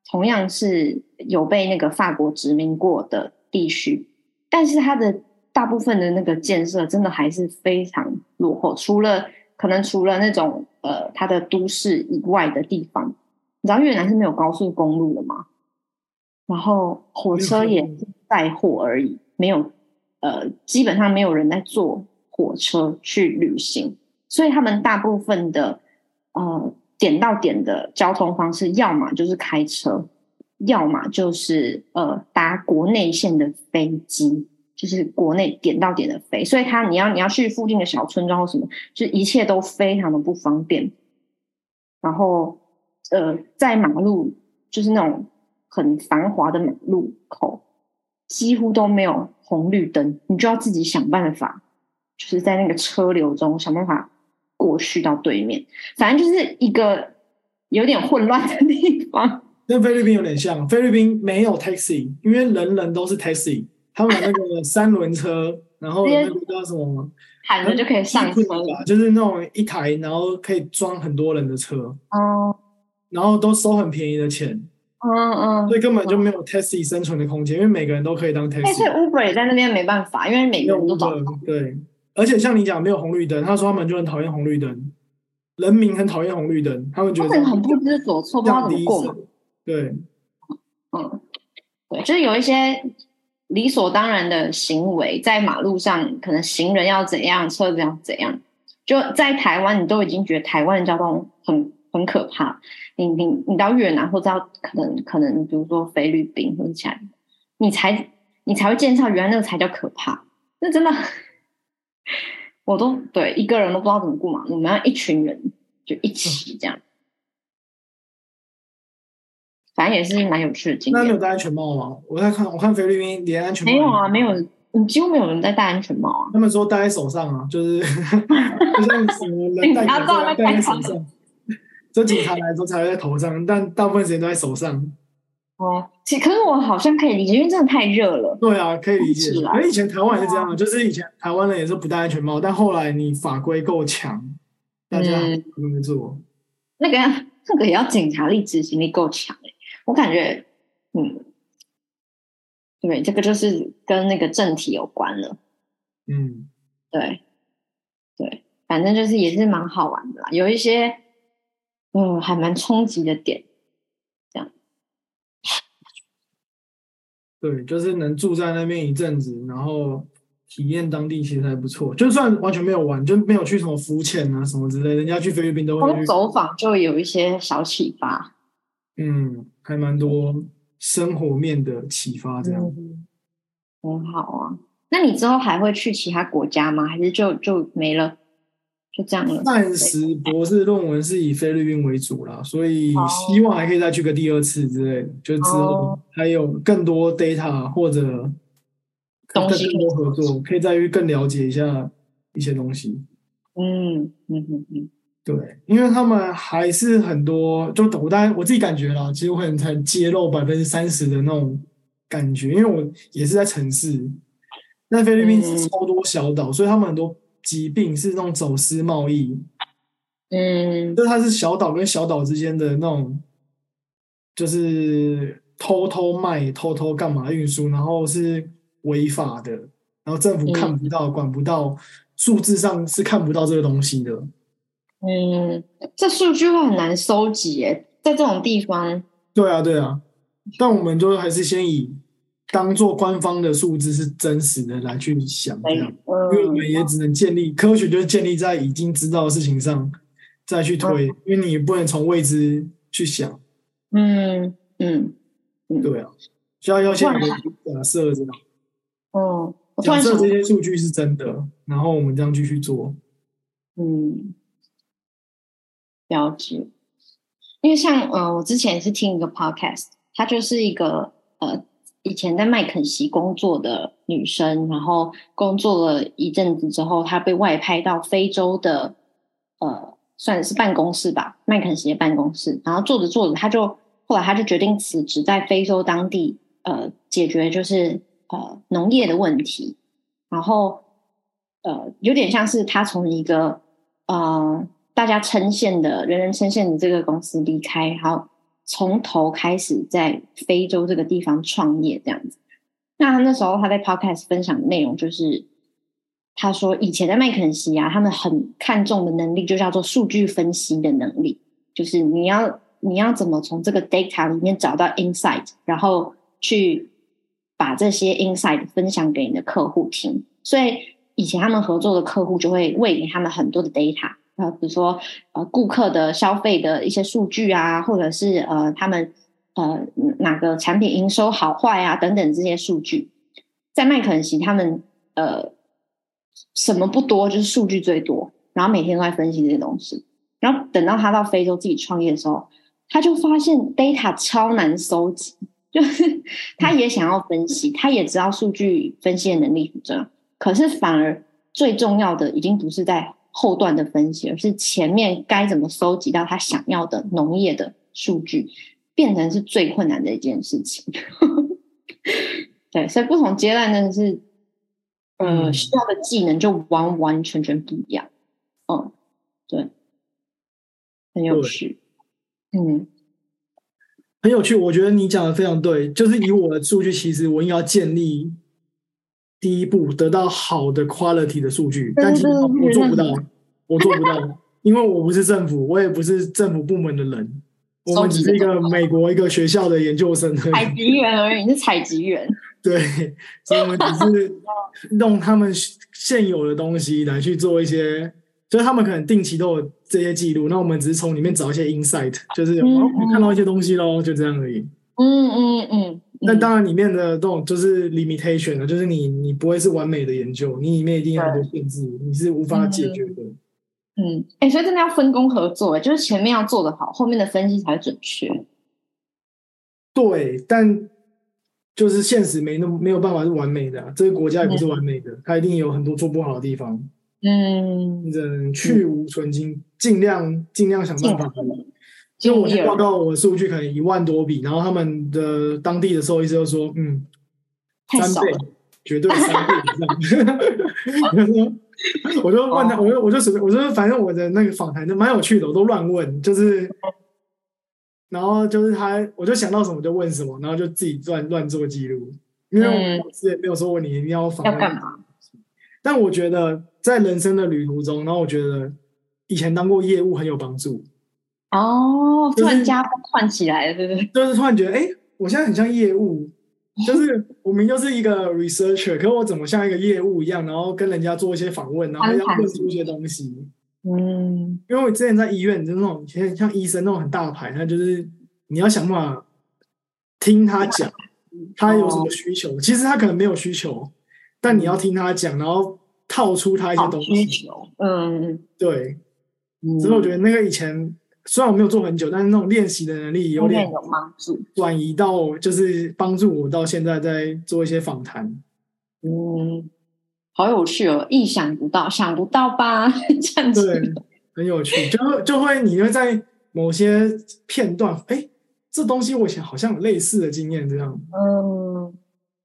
[SPEAKER 1] 同样是有被那个法国殖民过的地区，但是它的大部分的那个建设真的还是非常落后，除了可能除了那种呃它的都市以外的地方。你知道越南是没有高速公路的吗？然后火车也载货而已，没有呃，基本上没有人在坐火车去旅行，所以他们大部分的呃点到点的交通方式，要么就是开车，要么就是呃搭国内线的飞机，就是国内点到点的飞。所以他你要你要去附近的小村庄或什么，就一切都非常的不方便。然后。呃，在马路就是那种很繁华的马路口，几乎都没有红绿灯，你就要自己想办法，就是在那个车流中想办法过去到对面。反正就是一个有点混乱的地方。
[SPEAKER 2] 跟菲律宾有点像，菲律宾没有 taxi，因为人人都是 taxi，他们有那个 三轮车，然后那个叫什么，
[SPEAKER 1] 喊着就可以上车，
[SPEAKER 2] 就是那种一台，然后可以装很多人的车。
[SPEAKER 1] 哦。
[SPEAKER 2] 然后都收很便宜的钱，
[SPEAKER 1] 嗯嗯，
[SPEAKER 2] 所以根本就没有 taxi 生存的空间，因为每个人都可以当 taxi。但
[SPEAKER 1] 是 Uber 也在那边没办法，因为每个人都找
[SPEAKER 2] 对，而且像你讲没有红绿灯，他说他们就很讨厌红绿灯，人民很讨厌红绿灯，他们觉得
[SPEAKER 1] 很不知所措，不知道怎么过。
[SPEAKER 2] 对，
[SPEAKER 1] 嗯，对，就是有一些理所当然的行为，在马路上可能行人要怎样，车子要怎样，就在台湾，你都已经觉得台湾的交通很很可怕。你你你到越南或者到可能可能比如说菲律宾或者其他，你才你才会见到原来那个才叫可怕。那真的，我都对一个人都不知道怎么过马路，我们要一群人就一起这样。反正也是蛮有趣的经验。
[SPEAKER 2] 那你有戴安全帽吗？我在看我看菲律宾连安全帽
[SPEAKER 1] 没有啊，没有，你几乎没有人在戴安全帽啊。
[SPEAKER 2] 他们说戴在手上啊，就是 就像什么人戴口罩戴在手上。这警察来的时候才会在头上，但大部分时间都在手上。
[SPEAKER 1] 哦，其可是我好像可以理解，因为真的太热了。
[SPEAKER 2] 对啊，可以理解。可是以前台湾也是这样，就是以前台湾人也是不戴安全帽，但后来你法规够强，大家这么做。
[SPEAKER 1] 那个那个也要警察力、执行力够强我感觉，嗯，对，这个就是跟那个政体有关了。
[SPEAKER 2] 嗯，
[SPEAKER 1] 对，对，反正就是也是蛮好玩的啦，有一些。嗯，还蛮冲击的点，这样。
[SPEAKER 2] 对，就是能住在那边一阵子，然后体验当地，其实还不错。就算完全没有玩，就没有去什么浮潜啊什么之类，人家去菲律宾都会
[SPEAKER 1] 走访，就有一些小启发。
[SPEAKER 2] 嗯，还蛮多生活面的启发，这样。
[SPEAKER 1] 很好啊。那你之后还会去其他国家吗？还是就就没了？就这样了。
[SPEAKER 2] 暂时博士论文是以菲律宾为主啦，所以希望还可以再去个第二次之类的，就之后还有更多 data 或者更更多合作，可以再去更了解一下一些东西。
[SPEAKER 1] 嗯嗯嗯嗯，
[SPEAKER 2] 对，因为他们还是很多，就我当然我自己感觉啦，其实我可能才揭露百分之三十的那种感觉，因为我也是在城市，那菲律宾是超多小岛，所以他们很多。疾病是那种走私贸易，
[SPEAKER 1] 嗯，
[SPEAKER 2] 就它是小岛跟小岛之间的那种，就是偷偷卖、偷偷干嘛运输，然后是违法的，然后政府看不到、管不到，数字上是看不到这个东西的。
[SPEAKER 1] 嗯，这数据会很难收集耶，在这种地方。
[SPEAKER 2] 对啊，对啊，但我们就还是先以。当做官方的数字是真实的来去想这样，因为我们也只能建立科学，就是建立在已经知道的事情上再去推，因为你不能从未知去想。
[SPEAKER 1] 嗯嗯，
[SPEAKER 2] 对啊，需要要先有假设，知道？
[SPEAKER 1] 哦，
[SPEAKER 2] 假设这些数据是真的，然后我们这样继续做。
[SPEAKER 1] 嗯，了解。因为像呃，我之前是听一个 podcast，它就是一个呃。以前在麦肯锡工作的女生，然后工作了一阵子之后，她被外派到非洲的，呃，算是办公室吧，麦肯锡的办公室。然后做着做着，她就后来她就决定辞职，在非洲当地，呃，解决就是呃农业的问题。然后，呃，有点像是她从一个呃大家称羡的、人人称羡的这个公司离开，然后。从头开始在非洲这个地方创业这样子，那他那时候他在 podcast 分享的内容就是，他说以前在麦肯锡啊，他们很看重的能力就叫做数据分析的能力，就是你要你要怎么从这个 data 里面找到 insight，然后去把这些 insight 分享给你的客户听，所以以前他们合作的客户就会喂给他们很多的 data。呃，比如说呃，顾客的消费的一些数据啊，或者是呃，他们呃哪个产品营收好坏啊等等这些数据，在麦肯锡他们呃什么不多，就是数据最多，然后每天都在分析这些东西。然后等到他到非洲自己创业的时候，他就发现 data 超难收集，就是他也想要分析，他也知道数据分析的能力很重要，可是反而最重要的已经不是在。后段的分析，而是前面该怎么收集到他想要的农业的数据，变成是最困难的一件事情。对，所以不同阶段真的是，呃，需要的技能就完完全全不一样。嗯，对，很有趣。嗯，
[SPEAKER 2] 很有趣。我觉得你讲的非常对，就是以我的数据，其实我应该要建立。第一步得到好的 quality 的数据，但其实我做不到，我做不到，因为我不是政府，我也不是政府部门的人，我们只是一个美国一个学校的研究生，
[SPEAKER 1] 采集员而已，你是采集员，
[SPEAKER 2] 对，所以我们只是 用他们现有的东西来去做一些，就是他们可能定期都有这些记录，那我们只是从里面找一些 insight，就是哦，看到一些东西喽，就这样而已。
[SPEAKER 1] 嗯嗯嗯。
[SPEAKER 2] 那当然，里面的这种就是 limitation 了，就是你你不会是完美的研究，你里面一定有很多限制，你是无法解决的。
[SPEAKER 1] 嗯，哎，所以真的要分工合作，就是前面要做的好，后面的分析才准确。
[SPEAKER 2] 对，但就是现实没那么没有办法是完美的，这个国家也不是完美的，它一定有很多做不好的地方。
[SPEAKER 1] 嗯，
[SPEAKER 2] 人去无存精，尽量尽量想办法。因为我去报告我的数据可能一万多笔，然后他们的当地的兽医师就说：“嗯，三倍，绝对三倍以上。”我就问他，我就我就随便，我就反正我的那个访谈就蛮有趣的，我都乱问，就是，然后就是他，我就想到什么就问什么，然后就自己乱乱做记录，因为我之前没有说过你一定要访
[SPEAKER 1] 问。
[SPEAKER 2] 但我觉得在人生的旅途中，然后我觉得以前当过业务很有帮助。
[SPEAKER 1] 哦，突然加换起来了，对不对？
[SPEAKER 2] 就是突然觉得，哎，我现在很像业务，就是我们就是一个 researcher，可我怎么像一个业务一样，然后跟人家做一些访问，然后要问出一些东西。
[SPEAKER 1] 嗯，
[SPEAKER 2] 因为我之前在医院，就是那种像像医生那种很大牌，他就是你要想办法听他讲，他有什么需求，其实他可能没有需求，但你要听他讲，然后。套出他一些东西。
[SPEAKER 1] 嗯，
[SPEAKER 2] 对。所以我觉得那个以前虽然我没有做很久，但是那种练习的能力有点
[SPEAKER 1] 有帮助，
[SPEAKER 2] 转移到就是帮助我到现在在做一些访谈。
[SPEAKER 1] 嗯，好有趣哦，意想不到，想不到吧？这样子，
[SPEAKER 2] 对，很有趣，就就会你会在某些片段，哎，这东西我以前好像有类似的经验，这样。嗯，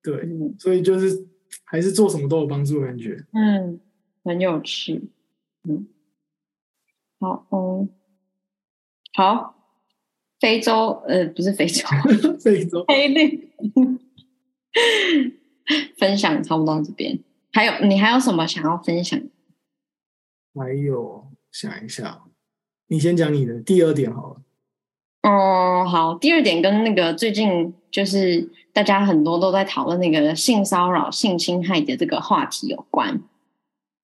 [SPEAKER 2] 对，所以就是还是做什么都有帮助的感觉。
[SPEAKER 1] 嗯，很有趣。嗯。好，嗯，好，非洲，呃，不是非洲，
[SPEAKER 2] 非洲
[SPEAKER 1] 黑绿，分享差不多这边，还有你还有什么想要分享？
[SPEAKER 2] 还有想一下，你先讲你的第二点好了。
[SPEAKER 1] 哦，好，第二点跟那个最近就是大家很多都在讨论那个性骚扰、性侵害的这个话题有关。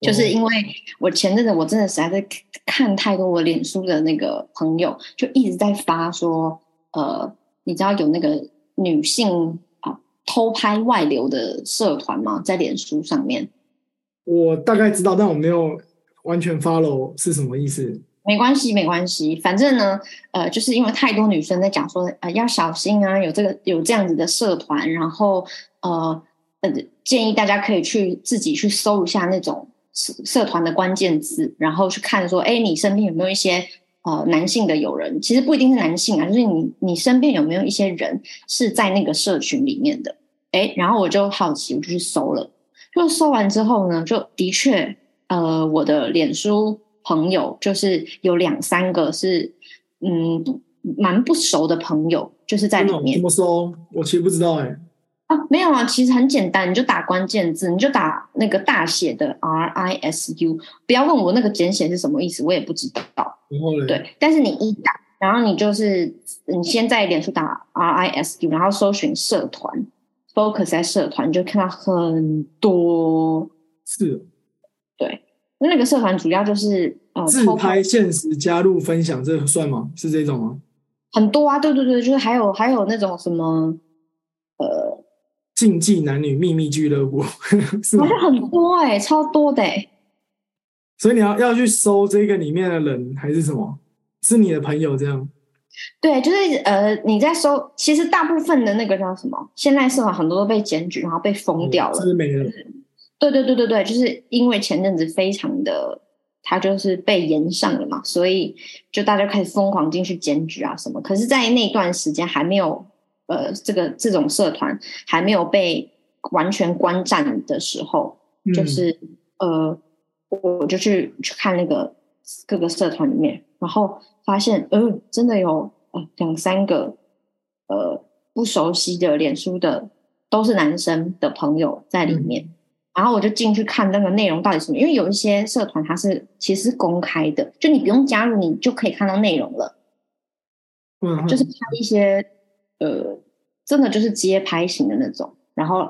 [SPEAKER 1] 就是因为我前阵子我真的实在是看太多我脸书的那个朋友，就一直在发说，呃，你知道有那个女性啊偷拍外流的社团吗？在脸书上面，
[SPEAKER 2] 我大概知道，但我没有完全 follow 是什么意思。
[SPEAKER 1] 没关系，没关系，反正呢，呃，就是因为太多女生在讲说，呃，要小心啊，有这个有这样子的社团，然后呃呃，建议大家可以去自己去搜一下那种。社社团的关键字，然后去看说，哎，你身边有没有一些呃男性的友人？其实不一定是男性啊，就是你你身边有没有一些人是在那个社群里面的？哎，然后我就好奇，我就去搜了。就搜完之后呢，就的确，呃，我的脸书朋友就是有两三个是，嗯，蛮不熟的朋友，就是在里面。
[SPEAKER 2] 怎么搜？我其实不知道哎。
[SPEAKER 1] 啊，没有啊，其实很简单，你就打关键字，你就打那个大写的 R I S U，不要问我那个简写是什么意思，我也不知道。对，但是你一打，然后你就是你先在脸书打 R I S U，然后搜寻社团，focus 在社团，你就看到很多。
[SPEAKER 2] 是。
[SPEAKER 1] 对，那个社团主要就是呃，
[SPEAKER 2] 自拍现实加入分享，这算吗？是这种吗？
[SPEAKER 1] 很多啊，对对对，就是还有还有那种什么呃。
[SPEAKER 2] 竞技男女秘密俱乐部
[SPEAKER 1] 是吗？很多哎，超多的哎。
[SPEAKER 2] 所以你要要去搜这个里面的人还是什么？是你的朋友这样？
[SPEAKER 1] 对，就是呃，你在搜，其实大部分的那个叫什么？现在社团很多都被检举，然后被封掉了。
[SPEAKER 2] 是没了。
[SPEAKER 1] 对对对对对，就是因为前阵子非常的，他就是被延上了嘛，所以就大家开始疯狂进去检举啊什么。可是，在那段时间还没有。呃，这个这种社团还没有被完全观战的时候，就是呃，我就去去看那个各个社团里面，然后发现，呃，真的有呃两三个呃不熟悉的脸书的都是男生的朋友在里面，然后我就进去看那个内容到底什么，因为有一些社团它是其实是公开的，就你不用加入，你就可以看到内容了，
[SPEAKER 2] 嗯，
[SPEAKER 1] 就是看一些。呃，真的就是街拍型的那种，然后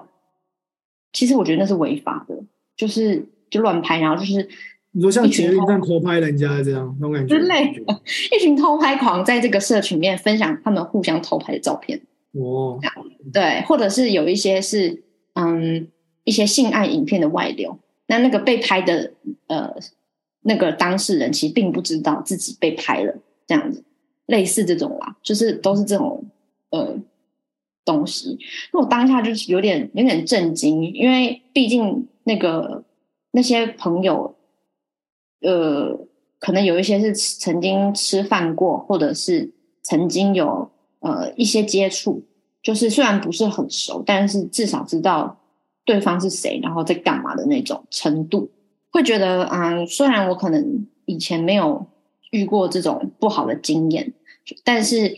[SPEAKER 1] 其实我觉得那是违法的，就是就乱拍，然后就是
[SPEAKER 2] 你说像捷运站偷拍人家这样那种感觉，
[SPEAKER 1] 之类的，一群偷拍狂在这个社群里面分享他们互相偷拍的照片，
[SPEAKER 2] 哦，
[SPEAKER 1] 对，或者是有一些是嗯一些性爱影片的外流，那那个被拍的呃那个当事人其实并不知道自己被拍了，这样子类似这种啦，就是都是这种。呃，东西，那我当下就是有点有点震惊，因为毕竟那个那些朋友，呃，可能有一些是曾经吃饭过，或者是曾经有呃一些接触，就是虽然不是很熟，但是至少知道对方是谁，然后在干嘛的那种程度，会觉得啊，虽然我可能以前没有遇过这种不好的经验，但是。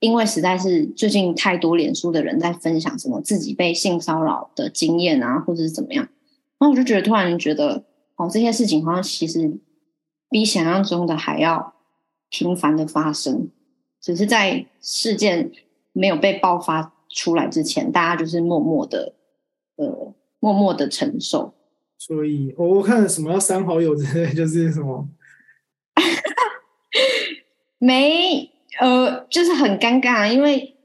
[SPEAKER 1] 因为实在是最近太多脸书的人在分享什么自己被性骚扰的经验啊，或者是怎么样，然后我就觉得突然觉得，哦，这些事情好像其实比想象中的还要频繁的发生，只是在事件没有被爆发出来之前，大家就是默默的，呃，默默的承受。
[SPEAKER 2] 所以，我我看什么要删好友之类，就是什么
[SPEAKER 1] 没。呃，就是很尴尬，因为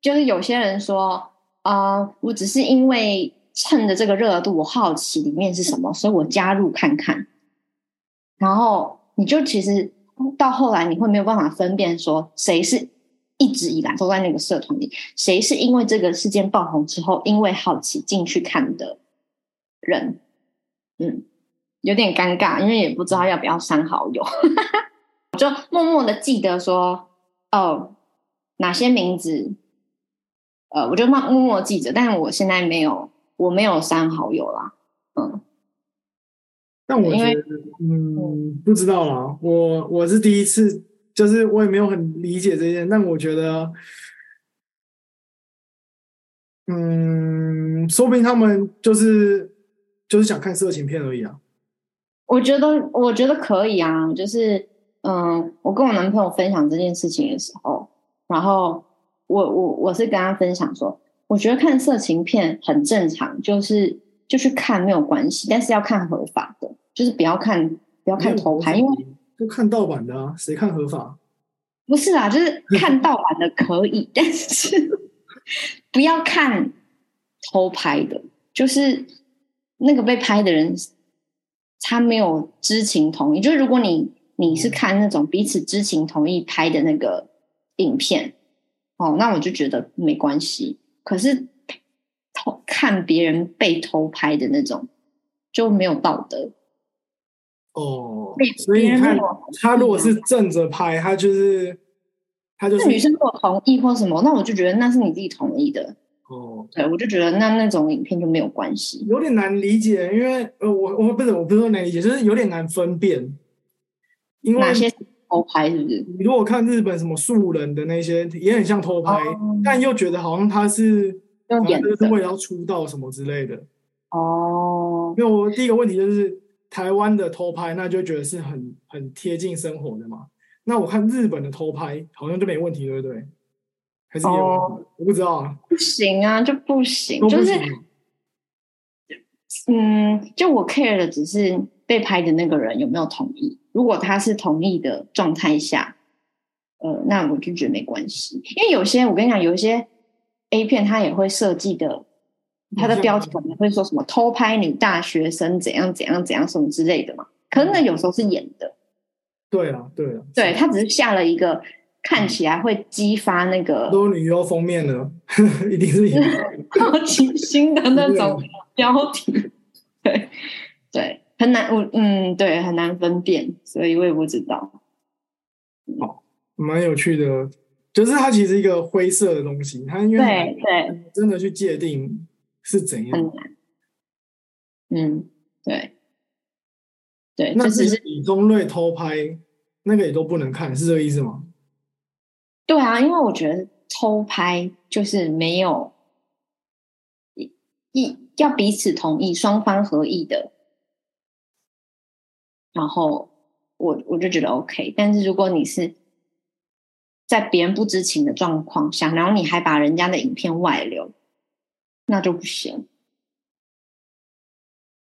[SPEAKER 1] 就是有些人说，啊，我只是因为趁着这个热度，我好奇里面是什么，所以我加入看看。然后你就其实到后来，你会没有办法分辨说谁是一直以来都在那个社团里，谁是因为这个事件爆红之后，因为好奇进去看的人。嗯，有点尴尬，因为也不知道要不要删好友，我就默默的记得说，哦，哪些名字，呃，我就默默默记着，但是我现在没有，我没有删好友啦，嗯。
[SPEAKER 2] 但我觉得，嗯，不知道啦，我我是第一次，就是我也没有很理解这件，但我觉得，嗯，说不定他们就是。就是想看色情片而已啊！
[SPEAKER 1] 我觉得，我觉得可以啊。就是，嗯，我跟我男朋友分享这件事情的时候，然后我我我是跟他分享说，我觉得看色情片很正常，就是就去看没有关系，但是要看合法的，就是不要看不要看偷拍，因为
[SPEAKER 2] 就看盗版的啊，谁看合法？
[SPEAKER 1] 不是啊，就是看盗版的可以，但是不要看偷拍的，就是。那个被拍的人，他没有知情同意。就是如果你你是看那种彼此知情同意拍的那个影片，哦，那我就觉得没关系。可是偷看别人被偷拍的那种就没有道德。
[SPEAKER 2] 哦，所以你看，他如果是正着拍，他就是他就是
[SPEAKER 1] 女生如果同意或什么，那我就觉得那是你自己同意的。哦，对，我就觉得那那种影片就没有关系，
[SPEAKER 2] 有点难理解，因为呃，我我不是我不是说难理解，就是有点难分辨，因为
[SPEAKER 1] 哪些偷拍是不是？
[SPEAKER 2] 你如果看日本什么素人的那些，也很像偷拍，但又觉得好像他是
[SPEAKER 1] 用演
[SPEAKER 2] 的，是为了要出道什么之类的。
[SPEAKER 1] 哦，
[SPEAKER 2] 因为我第一个问题就是台湾的偷拍，那就觉得是很很贴近生活的嘛。那我看日本的偷拍，好像就没问题，对不对？哦，我不知道啊，
[SPEAKER 1] 不行啊，就不行，就是，嗯，就我 care 的只是被拍的那个人有没有同意。如果他是同意的状态下，呃，那我就觉得没关系。因为有些我跟你讲，有一些 A 片它也会设计的，它的标题可能会说什么偷拍女大学生怎样怎样怎样什么之类的嘛。可是那有时候是演的，
[SPEAKER 2] 对啊，对啊，
[SPEAKER 1] 对他只是下了一个。看起来会激发那个
[SPEAKER 2] 多女优封面呢，一定是
[SPEAKER 1] 好奇心的那种标题，对对，很难我嗯对很难分辨，所以我也不知道。
[SPEAKER 2] 哦，蛮有趣的，就是它其实一个灰色的东西，它因
[SPEAKER 1] 为对对
[SPEAKER 2] 真的去界定是怎样，
[SPEAKER 1] 很难。嗯，对对，
[SPEAKER 2] 那
[SPEAKER 1] 只是
[SPEAKER 2] 以中瑞偷拍那个也都不能看，是这个意思吗？
[SPEAKER 1] 对啊，因为我觉得偷拍就是没有一一要彼此同意、双方合意的，然后我我就觉得 OK。但是如果你是在别人不知情的状况下，然后你还把人家的影片外流，那就不行。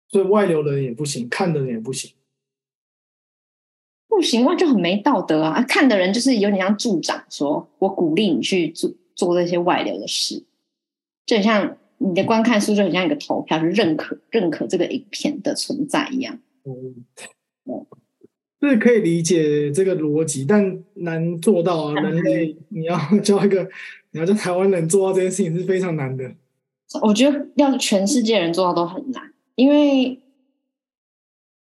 [SPEAKER 2] 所以外流的人也不行，看的人也不行。
[SPEAKER 1] 不行，那就很没道德啊！看的人就是有点像助长，说我鼓励你去做做这些外流的事，就很像你的观看数就很像一个投票，就认可认可这个影片的存在一样。
[SPEAKER 2] 嗯，是可以理解这个逻辑，但难做到啊！人类你要教一个，你要叫台湾人做到这件事情是非常难的。
[SPEAKER 1] 我觉得要全世界人做到都很难，因为。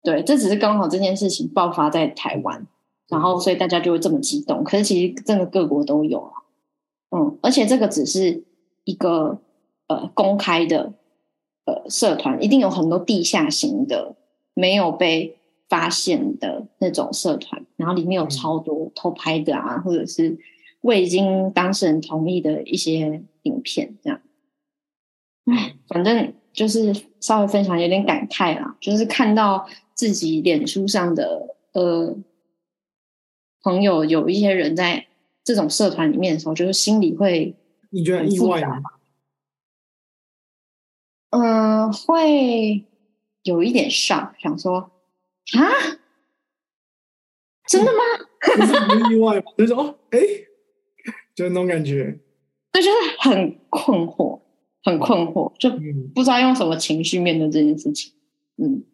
[SPEAKER 1] 对，这只是刚好这件事情爆发在台湾，然后所以大家就会这么激动。可是其实真的各国都有啊，嗯，而且这个只是一个呃公开的呃社团，一定有很多地下型的没有被发现的那种社团，然后里面有超多偷拍的啊，或者是未经当事人同意的一些影片，这样。唉，反正就是稍微分享有点感慨啦，就是看到。自己脸书上的呃朋友有一些人在这种社团里面的时候，就是心里会
[SPEAKER 2] 你觉得意外吗？
[SPEAKER 1] 嗯，会有一点上，想说啊，真的吗？
[SPEAKER 2] 不是意外吗？就是哦，哎，就是那种感觉，
[SPEAKER 1] 对，就是很困惑。很困惑，就不知道用什么情绪面对这件事情。嗯，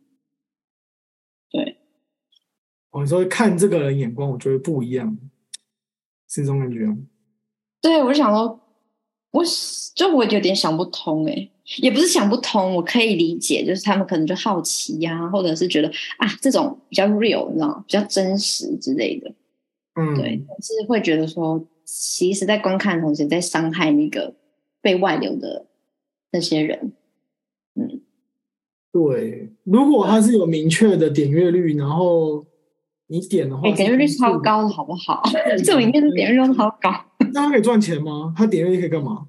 [SPEAKER 1] 对。
[SPEAKER 2] 我说看这个人眼光，我觉得不一样，是这种感觉吗？
[SPEAKER 1] 对，我就想说，我就我有点想不通哎，也不是想不通，我可以理解，就是他们可能就好奇呀，或者是觉得啊，这种比较 real，你知道，比较真实之类的。
[SPEAKER 2] 嗯，
[SPEAKER 1] 对，是会觉得说，其实，在观看的同时，在伤害那个被外流的那些人。嗯，
[SPEAKER 2] 对，如果他是有明确的点阅率，然后。你点的话，
[SPEAKER 1] 点阅率超高的好不好？这里面的点阅率超高，
[SPEAKER 2] 那他可以赚钱吗？他点阅率可以干嘛？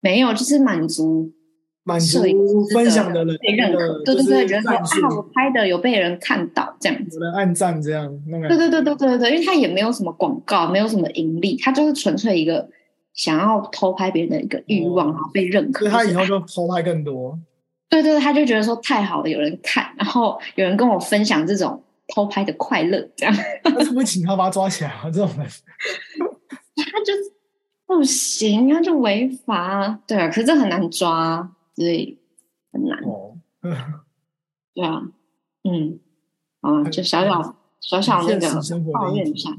[SPEAKER 1] 没有，就是满足
[SPEAKER 2] 满足分享的人
[SPEAKER 1] 被认可，对对对，觉得说啊，我拍的有被人看到这样子，
[SPEAKER 2] 有人按赞这样，
[SPEAKER 1] 对对对对对对，因为他也没有什么广告，没有什么盈利，他就是纯粹一个想要偷拍别人的一个欲望，然后被认可，
[SPEAKER 2] 所以他以后就偷拍更多。
[SPEAKER 1] 对对，他就觉得说太好了，有人看，然后有人跟我分享这种。偷拍的快乐，这样。
[SPEAKER 2] 他怎么会请他把他抓起来啊？这种人，
[SPEAKER 1] 他就不行，他就违法。对啊，可是这很难抓，所以很难。哦，对啊，嗯，啊，就小小小小那个抱怨一下。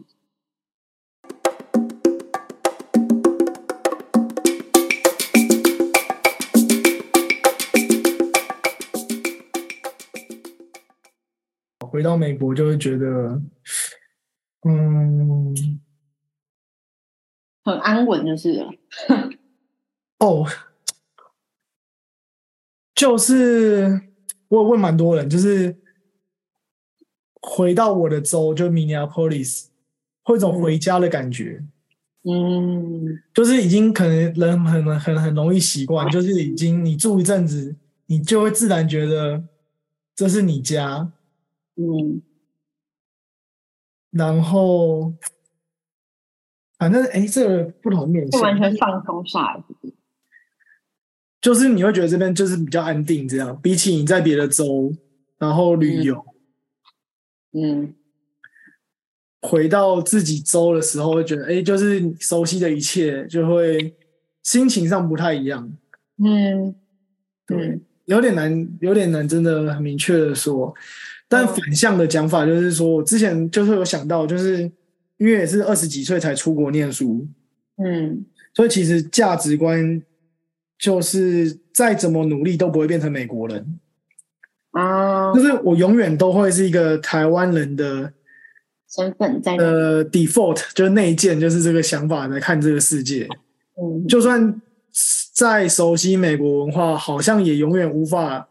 [SPEAKER 2] 回到美国就会觉得，嗯，
[SPEAKER 1] 很安稳，就是了。
[SPEAKER 2] 哦，就是我问蛮多人，就是回到我的州，就 Minneapolis，会一种回家的感觉。
[SPEAKER 1] 嗯，
[SPEAKER 2] 就是已经可能人很很很容易习惯，就是已经你住一阵子，你就会自然觉得这是你家。
[SPEAKER 1] 嗯，
[SPEAKER 2] 然后反正哎，这个不同面向，
[SPEAKER 1] 完全放松下来，
[SPEAKER 2] 就是你会觉得这边就是比较安定，这样比起你在别的州，然后旅游，
[SPEAKER 1] 嗯，
[SPEAKER 2] 回到自己州的时候，会觉得哎，就是熟悉的一切，就会心情上不太一样，
[SPEAKER 1] 嗯，
[SPEAKER 2] 对，有点难，有点难，真的很明确的说。但反向的讲法就是说，我之前就是有想到，就是因为也是二十几岁才出国念书，
[SPEAKER 1] 嗯，
[SPEAKER 2] 所以其实价值观就是再怎么努力都不会变成美国人。
[SPEAKER 1] 啊，
[SPEAKER 2] 就是我永远都会是一个台湾人的
[SPEAKER 1] 身份在
[SPEAKER 2] 呃 default 就是内建，就是这个想法来看这个世界，
[SPEAKER 1] 嗯，
[SPEAKER 2] 就算再熟悉美国文化，好像也永远无法。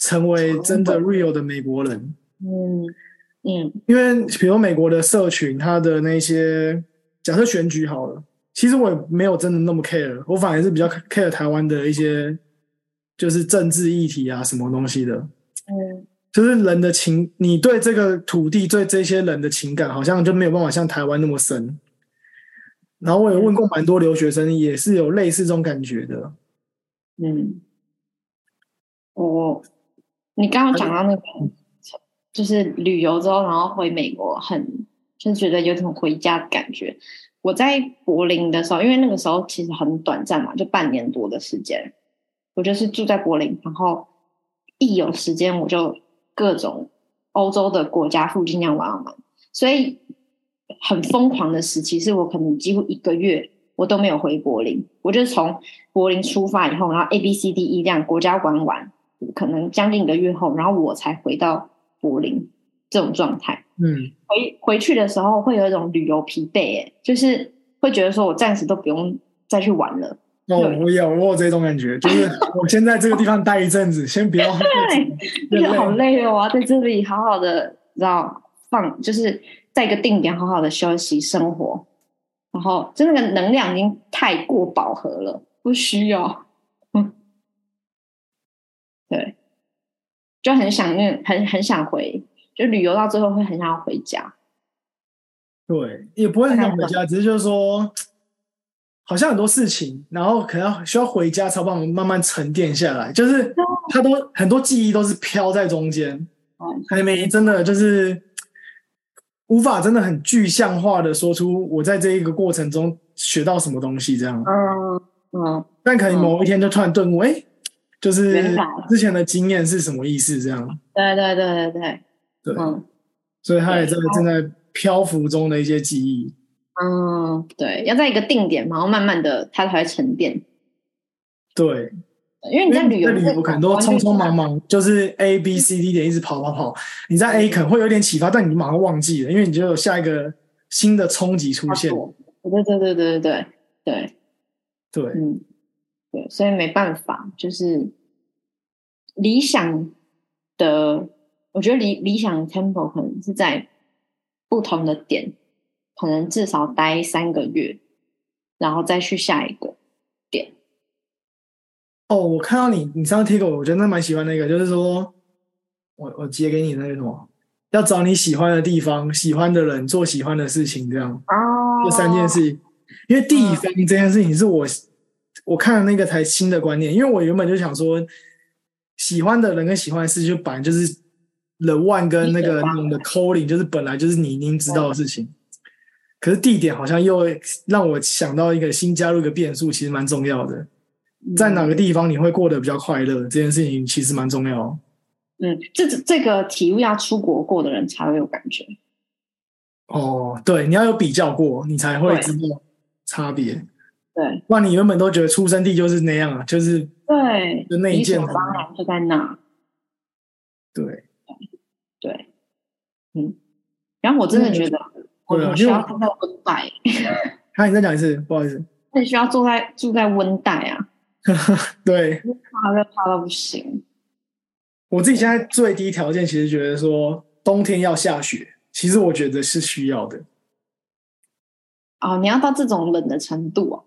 [SPEAKER 2] 成为真的 real 的美国人，
[SPEAKER 1] 嗯嗯，
[SPEAKER 2] 因为比如美国的社群，他的那些假设选举好了，其实我也没有真的那么 care，我反而是比较 care 台湾的一些就是政治议题啊，什么东西的，
[SPEAKER 1] 嗯，
[SPEAKER 2] 就是人的情，你对这个土地，对这些人的情感，好像就没有办法像台湾那么深。然后我也问过蛮多留学生，也是有类似这种感觉的，
[SPEAKER 1] 嗯，我。你刚刚讲到那个，就是旅游之后，然后回美国，很就觉得有种回家的感觉。我在柏林的时候，因为那个时候其实很短暂嘛，就半年多的时间，我就是住在柏林，然后一有时间我就各种欧洲的国家附近这样玩玩。所以很疯狂的时期，是我可能几乎一个月我都没有回柏林，我就从柏林出发以后，然后 A B C D E 这样国家玩完。可能将近一个月后，然后我才回到柏林这种状态。
[SPEAKER 2] 嗯，
[SPEAKER 1] 回回去的时候会有一种旅游疲惫，哎，就是会觉得说我暂时都不用再去玩了。
[SPEAKER 2] 哦，我有我有这种感觉，就是 我先在这个地方待一阵子，先不要。
[SPEAKER 1] 对，好累哦，我要在这里好好的，知道放，就是在一个定点好好的休息生活，然后就那个能量已经太过饱和了，不需要。对，就很想念，很很想回，就旅游到最后会很想要回家。
[SPEAKER 2] 对，也不会很想回家，只是就是说，好像很多事情，然后可能需要回家才帮我们慢慢沉淀下来。就是他都很多记忆都是飘在中间，还没真的就是无法真的很具象化的说出我在这一个过程中学到什么东西这样。
[SPEAKER 1] 嗯嗯，
[SPEAKER 2] 但可能某一天就突然顿悟，哎，就是之前的经验是什么意思？这样。
[SPEAKER 1] 对对对对对。
[SPEAKER 2] 对。嗯。所以他也在正在漂浮中的一些记忆。
[SPEAKER 1] 嗯，对，要在一个定点，然后慢慢的它才会沉淀。
[SPEAKER 2] 对。
[SPEAKER 1] 因为你在旅游，
[SPEAKER 2] 旅游可能都匆匆忙忙，就是 A B C D 点一直跑跑跑。你在 A 可能会有点启发，但你马上忘记了，因为你就有下一个新的冲击出现。
[SPEAKER 1] 对对对对对对对
[SPEAKER 2] 对，
[SPEAKER 1] 嗯，对，所以没办法，就是理想的，我觉得理理想 temple 可能是在不同的点，可能至少待三个月，然后再去下一个点。
[SPEAKER 2] 哦，我看到你，你上次贴给我，我觉得那蛮喜欢那个，就是说，我我截给你那个什么，要找你喜欢的地方、喜欢的人、做喜欢的事情，这样
[SPEAKER 1] 哦，
[SPEAKER 2] 这三件事。因为地方这件事情是我我看了那个才新的观念，因为我原本就想说，喜欢的人跟喜欢的事就本来就是 the one 跟那个那种的 calling，就是本来就是你已经知道的事情。可是地点好像又让我想到一个新加入一个变数，其实蛮重要的。在哪个地方你会过得比较快乐？这件事情其实蛮重要。
[SPEAKER 1] 嗯，这这个体悟要出国过的人才会有感觉。
[SPEAKER 2] 哦，对，你要有比较过，你才会知道差别。
[SPEAKER 1] 对，
[SPEAKER 2] 那你原本都觉得出生地就是那样啊，就是
[SPEAKER 1] 对，
[SPEAKER 2] 就那一件，
[SPEAKER 1] 当然就在那。
[SPEAKER 2] 对，
[SPEAKER 1] 对，嗯。然后我真的觉得，我需要住在温带。
[SPEAKER 2] 好，你再讲一次，不好意思。
[SPEAKER 1] 你需要住在住在温带啊。
[SPEAKER 2] 对，
[SPEAKER 1] 怕热怕到不行。
[SPEAKER 2] 我自己现在最低条件，其实觉得说冬天要下雪，其实我觉得是需要的。
[SPEAKER 1] 哦，你要到这种冷的程度啊？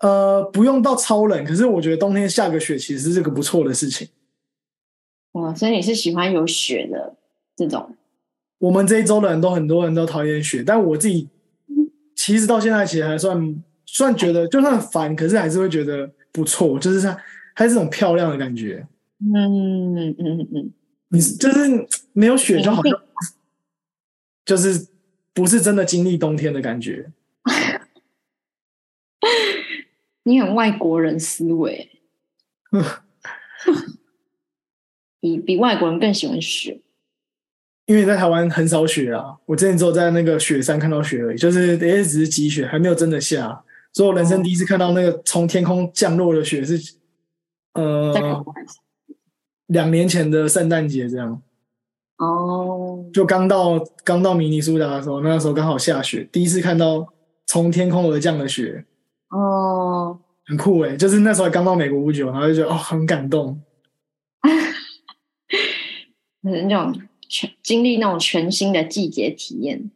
[SPEAKER 2] 呃，不用到超冷，可是我觉得冬天下个雪其实是个不错的事情。
[SPEAKER 1] 哇，所以你是喜欢有雪的这种？
[SPEAKER 2] 我们这一周的人都很多人都讨厌雪，但我自己其实到现在其实还算。算觉得就算烦，可是还是会觉得不错，就是它还是这种漂亮的感觉。
[SPEAKER 1] 嗯嗯嗯嗯，
[SPEAKER 2] 你就是没有雪就好像，就是不是真的经历冬天的感觉。
[SPEAKER 1] 你很外国人思维，比比外国人更喜欢雪。
[SPEAKER 2] 因为在台湾很少雪啊，我之前只有在那个雪山看到雪而已，就是也只是积雪，还没有真的下。所以我人生第一次看到那个从天空降落的雪是，呃，两年前的圣诞节这样。
[SPEAKER 1] 哦，
[SPEAKER 2] 就刚到刚到明尼苏达的时候，那时候刚好下雪，第一次看到从天空而降的雪。
[SPEAKER 1] 哦，
[SPEAKER 2] 很酷哎！就是那时候刚到美国不久，然后就觉得哦，很感动。
[SPEAKER 1] 那种全经历那种全新的季节体验。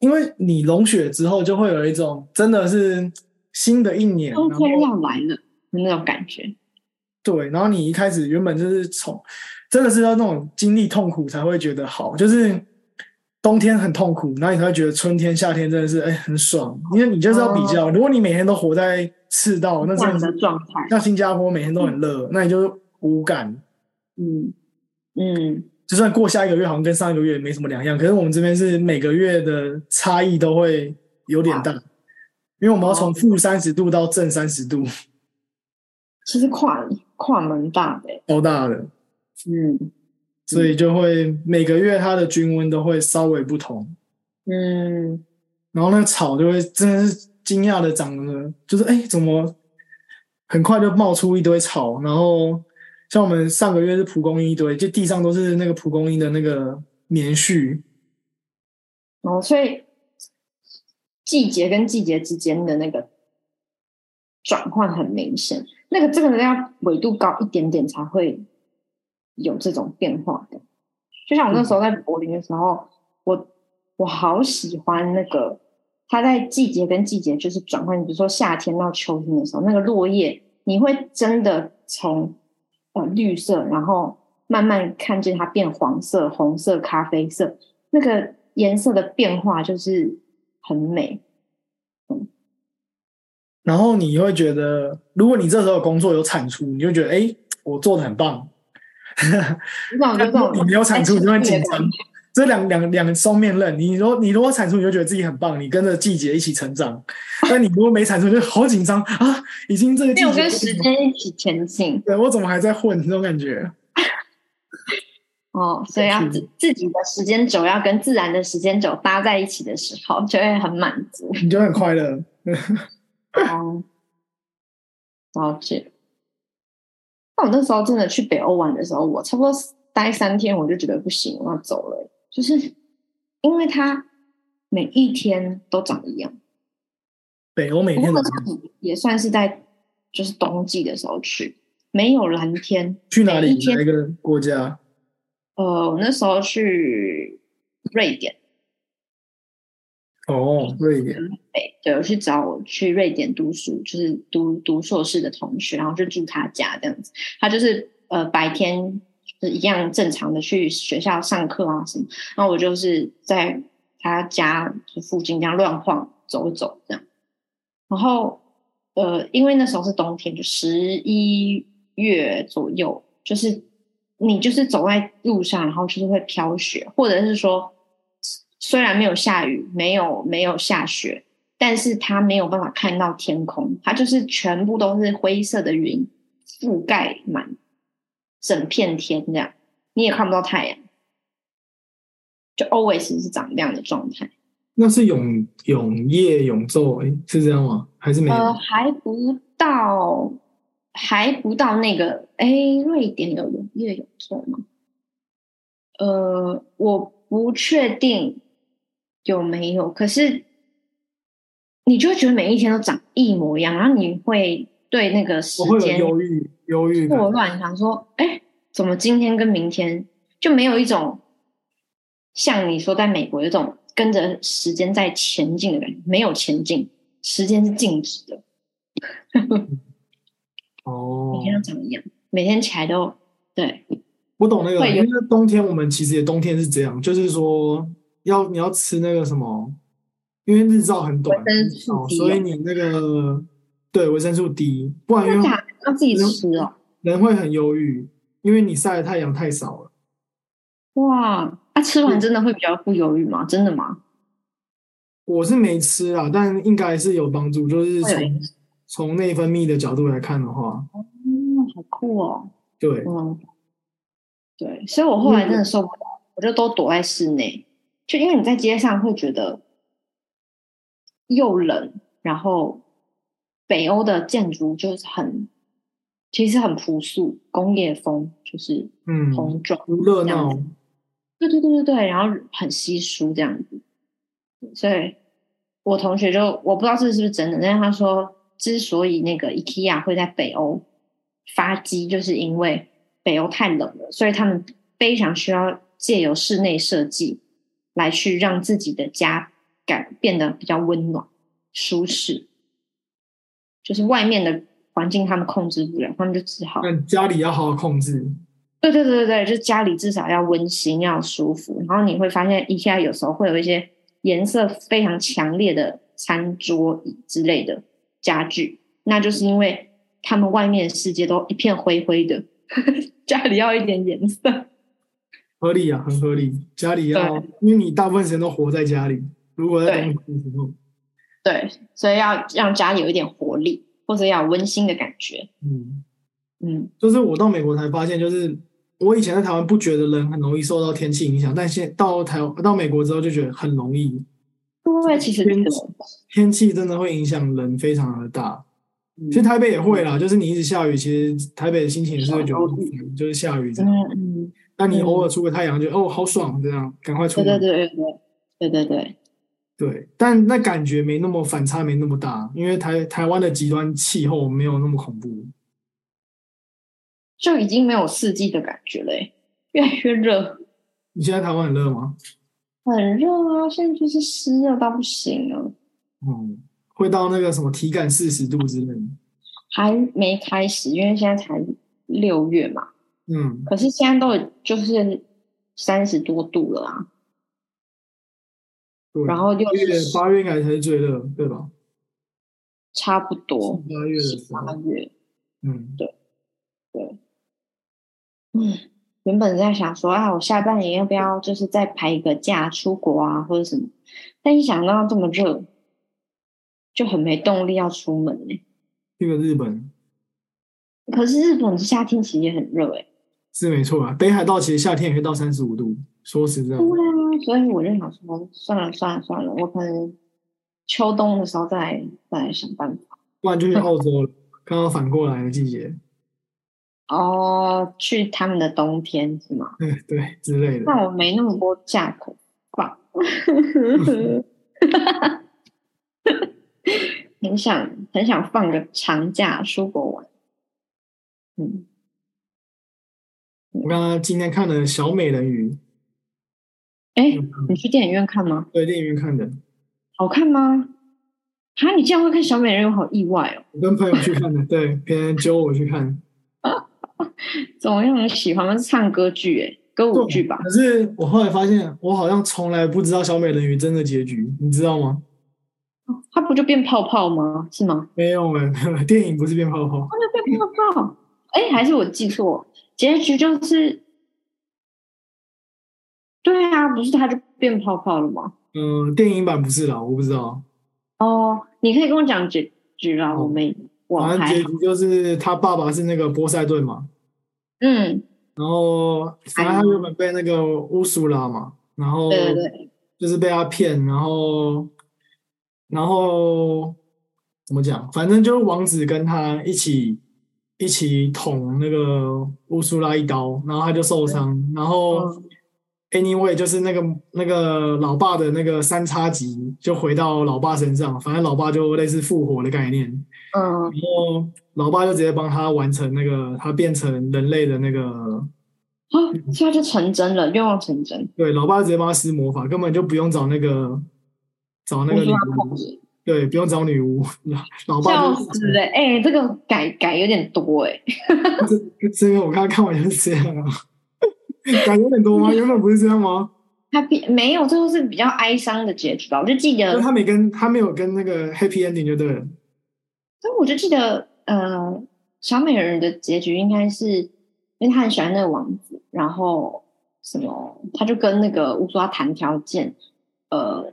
[SPEAKER 2] 因为你融雪之后，就会有一种真的是新的一年，
[SPEAKER 1] 冬天要来了的那种感觉。
[SPEAKER 2] 对，然后你一开始原本就是从真的是要那种经历痛苦才会觉得好，就是冬天很痛苦，然后你才会觉得春天、夏天真的是哎很爽。因为你就是要比较，如果你每天都活在赤道那这样
[SPEAKER 1] 的状态，
[SPEAKER 2] 像新加坡每天都很热，那你就无感。
[SPEAKER 1] 嗯嗯。
[SPEAKER 2] 就算过下一个月好像跟上一个月没什么两样，可是我们这边是每个月的差异都会有点大，因为我们要从负三十度到正三十度，
[SPEAKER 1] 其实跨跨门大的，
[SPEAKER 2] 超大的，
[SPEAKER 1] 嗯，
[SPEAKER 2] 所以就会每个月它的均温都会稍微不同，
[SPEAKER 1] 嗯，
[SPEAKER 2] 然后那个草就会真的是惊讶的长得，就是哎怎么很快就冒出一堆草，然后。像我们上个月是蒲公英一堆，就地上都是那个蒲公英的那个棉絮。
[SPEAKER 1] 哦，所以季节跟季节之间的那个转换很明显。那个这个要纬度高一点点才会有这种变化的。就像我那时候在柏林的时候，我我好喜欢那个它在季节跟季节就是转换，比如说夏天到秋天的时候，那个落叶你会真的从。绿色，然后慢慢看见它变黄色、红色、咖啡色，那个颜色的变化就是很美。嗯，
[SPEAKER 2] 然后你会觉得，如果你这时候工作有产出，你就觉得，哎，我做的很棒。你没有产出，你就会紧张，这两两两双面刃。你如果你如果产出，你就觉得自己很棒，你跟着季节一起成长；但你如果没产出，就好紧张啊！已经这个季节
[SPEAKER 1] 跟时间一起前进。
[SPEAKER 2] 对我怎么还在混这种感觉？
[SPEAKER 1] 哦，所以要自自己的时间轴要跟自然的时间轴搭在一起的时候，就会很满足，
[SPEAKER 2] 你就很快乐。
[SPEAKER 1] 哦，了解。那我那时候真的去北欧玩的时候，我差不多待三天，我就觉得不行，我要走了。就是因为它每一天都长一样。
[SPEAKER 2] 北欧每天都
[SPEAKER 1] 也算是在就是冬季的时候去，没有蓝天。
[SPEAKER 2] 去哪里？哪一个国家？
[SPEAKER 1] 呃，我那时候去瑞典。
[SPEAKER 2] 哦，瑞典。
[SPEAKER 1] 对，我去找我去瑞典读书，就是读读硕士的同学，然后就住他家这样子。他就是呃白天是一样正常的去学校上课啊什么，然后我就是在他家附近这样乱晃走走这样。然后呃，因为那时候是冬天，就十一月左右，就是。你就是走在路上，然后就是会飘雪，或者是说，虽然没有下雨，没有没有下雪，但是它没有办法看到天空，它就是全部都是灰色的云覆盖满整片天，这样你也看不到太阳，就 always 是长这样的状态。
[SPEAKER 2] 那是永永夜永昼，哎，是这样吗？还是没有？
[SPEAKER 1] 呃，还不到。还不到那个哎，瑞典有永夜永昼吗？呃，我不确定有没有。可是你就会觉得每一天都长一模一样，然后你会对那个时间
[SPEAKER 2] 忧郁、忧郁、
[SPEAKER 1] 错乱，想说：哎，怎么今天跟明天就没有一种像你说在美国有种跟着时间在前进的感觉？没有前进，时间是静止的。
[SPEAKER 2] 哦，
[SPEAKER 1] 每天都长一样，每天起来都对。
[SPEAKER 2] 我懂那个，因为冬天我们其实也冬天是这样，就是说要你要吃那个什么，因为日照很短，哦所以你那个对维生素 D，不然
[SPEAKER 1] 要自己吃哦，
[SPEAKER 2] 人会很忧郁，因为你晒的太阳太少了。
[SPEAKER 1] 哇，那吃完真的会比较不忧郁吗？真的吗？
[SPEAKER 2] 我是没吃啊，但应该是有帮助，就是从。从内分泌的角度来看的话，
[SPEAKER 1] 哦，好酷哦！
[SPEAKER 2] 对，
[SPEAKER 1] 嗯，对，所以我后来真的受不了，我就都躲在室内，就因为你在街上会觉得又冷，然后北欧的建筑就是很，其实很朴素，工业风，就是
[SPEAKER 2] 嗯，
[SPEAKER 1] 红砖
[SPEAKER 2] 热闹，
[SPEAKER 1] 对对对对对，然后很稀疏这样子，所以我同学就我不知道这是不是真的，但是他说。之所以那个 IKEA 会在北欧发迹，就是因为北欧太冷了，所以他们非常需要借由室内设计来去让自己的家感变得比较温暖、舒适。就是外面的环境他们控制不了，他们就只好。
[SPEAKER 2] 家里要好好控制。
[SPEAKER 1] 对对对对对，就家里至少要温馨、要舒服。然后你会发现，IKEA 有时候会有一些颜色非常强烈的餐桌椅之类的。家具，那就是因为他们外面的世界都一片灰灰的，家里要一点颜色，
[SPEAKER 2] 合理啊，很合理。家里要，因为你大部分时间都活在家里，如果在冬天的时候，
[SPEAKER 1] 对，所以要让家里有一点活力，或者要温馨的感觉。
[SPEAKER 2] 嗯
[SPEAKER 1] 嗯，
[SPEAKER 2] 就是我到美国才发现，就是我以前在台湾不觉得人很容易受到天气影响，但现到台到美国之后就觉得很容易。
[SPEAKER 1] 对，其实
[SPEAKER 2] 天天气真的会影响人非常的大。其实台北也会啦，就是你一直下雨，其实台北的心情也是会觉得就是下雨这样。嗯，那你偶尔出个太阳，就哦好爽，这样赶快出。
[SPEAKER 1] 对对对对对对对
[SPEAKER 2] 对。但那感觉没那么反差，没那么大，因为台台湾的极端气候没有那么恐怖，
[SPEAKER 1] 就已经没有四季的感觉嘞，越来越热。
[SPEAKER 2] 你现在台湾很热吗？
[SPEAKER 1] 很热啊，现在就是湿热到不行了。
[SPEAKER 2] 嗯，会到那个什么体感四十度之类的？
[SPEAKER 1] 还没开始，因为现在才六月嘛。
[SPEAKER 2] 嗯，
[SPEAKER 1] 可是现在都就是三十多度了啊。然后六
[SPEAKER 2] 月、八月应该才是最热，对吧？
[SPEAKER 1] 差不多。
[SPEAKER 2] 八月的时候。
[SPEAKER 1] 八月。
[SPEAKER 2] 嗯，
[SPEAKER 1] 对，对。嗯，原本在想说啊，我下半年要不要就是再排一个假出国啊，或者什么？但一想到这么热，就很没动力要出门呢。
[SPEAKER 2] 去个日本，
[SPEAKER 1] 可是日本夏天其实也很热哎。
[SPEAKER 2] 是没错啊，北海道其实夏天也可以到三十五度。说实在，
[SPEAKER 1] 对啊，所以我就想说，算了算了算了，我可能秋冬的时候再再来想办法。
[SPEAKER 2] 不然就去澳洲了，刚刚反过来的季节。
[SPEAKER 1] 哦，去他们的冬天是吗？
[SPEAKER 2] 对，对，之类的。
[SPEAKER 1] 那我没那么多假可放，很想很想放个长假出国玩。嗯，
[SPEAKER 2] 我刚刚今天看了《小美人鱼》。
[SPEAKER 1] 哎，你去电影院看吗？
[SPEAKER 2] 对，电影院看的。
[SPEAKER 1] 好看吗？哈，你竟然会看《小美人鱼》，好意外哦！
[SPEAKER 2] 我跟朋友去看的，对，别人揪我去看。
[SPEAKER 1] 怎么样？喜欢吗？是唱歌剧，哎，歌舞剧吧。
[SPEAKER 2] 可是我后来发现，我好像从来不知道小美人鱼真的结局，你知道吗？
[SPEAKER 1] 它不就变泡泡吗？是吗？
[SPEAKER 2] 没有哎，电影不是变泡泡，
[SPEAKER 1] 它就变泡泡。哎，还是我记错？结局就是，对啊，不是他就变泡泡了吗？
[SPEAKER 2] 嗯，电影版不是啦，我不知道。
[SPEAKER 1] 哦，你可以跟我讲结局啊，我没。
[SPEAKER 2] 反正结局就是他爸爸是那个波塞顿嘛，
[SPEAKER 1] 嗯，
[SPEAKER 2] 然后反正他原本被那个乌苏拉嘛，然后
[SPEAKER 1] 对对对，
[SPEAKER 2] 就是被他骗，然后然后怎么讲？反正就是王子跟他一起一起捅那个乌苏拉一刀，然后他就受伤，然后。Anyway，就是那个那个老爸的那个三叉戟就回到老爸身上，反正老爸就类似复活的概念。
[SPEAKER 1] 嗯，
[SPEAKER 2] 然后老爸就直接帮他完成那个他变成人类的那个，
[SPEAKER 1] 啊，现在就成真了，愿望成真。
[SPEAKER 2] 对，老爸直接帮他施魔法，根本就不用找那个找那个女巫，对，不用找女巫。老爸
[SPEAKER 1] 笑死哎，哎，这个改改有点多哎。
[SPEAKER 2] 这这个我刚刚看完就是这样啊。改有点多吗？原本不是这样吗？
[SPEAKER 1] 他比没有，最后是比较哀伤的结局吧。我就记得
[SPEAKER 2] 他没跟他没有跟那个 happy ending 就对了。
[SPEAKER 1] 所以我就记得，呃，小美人的结局应该是，因为他很喜欢那个王子，然后什么，他就跟那个乌苏拉谈条件，呃，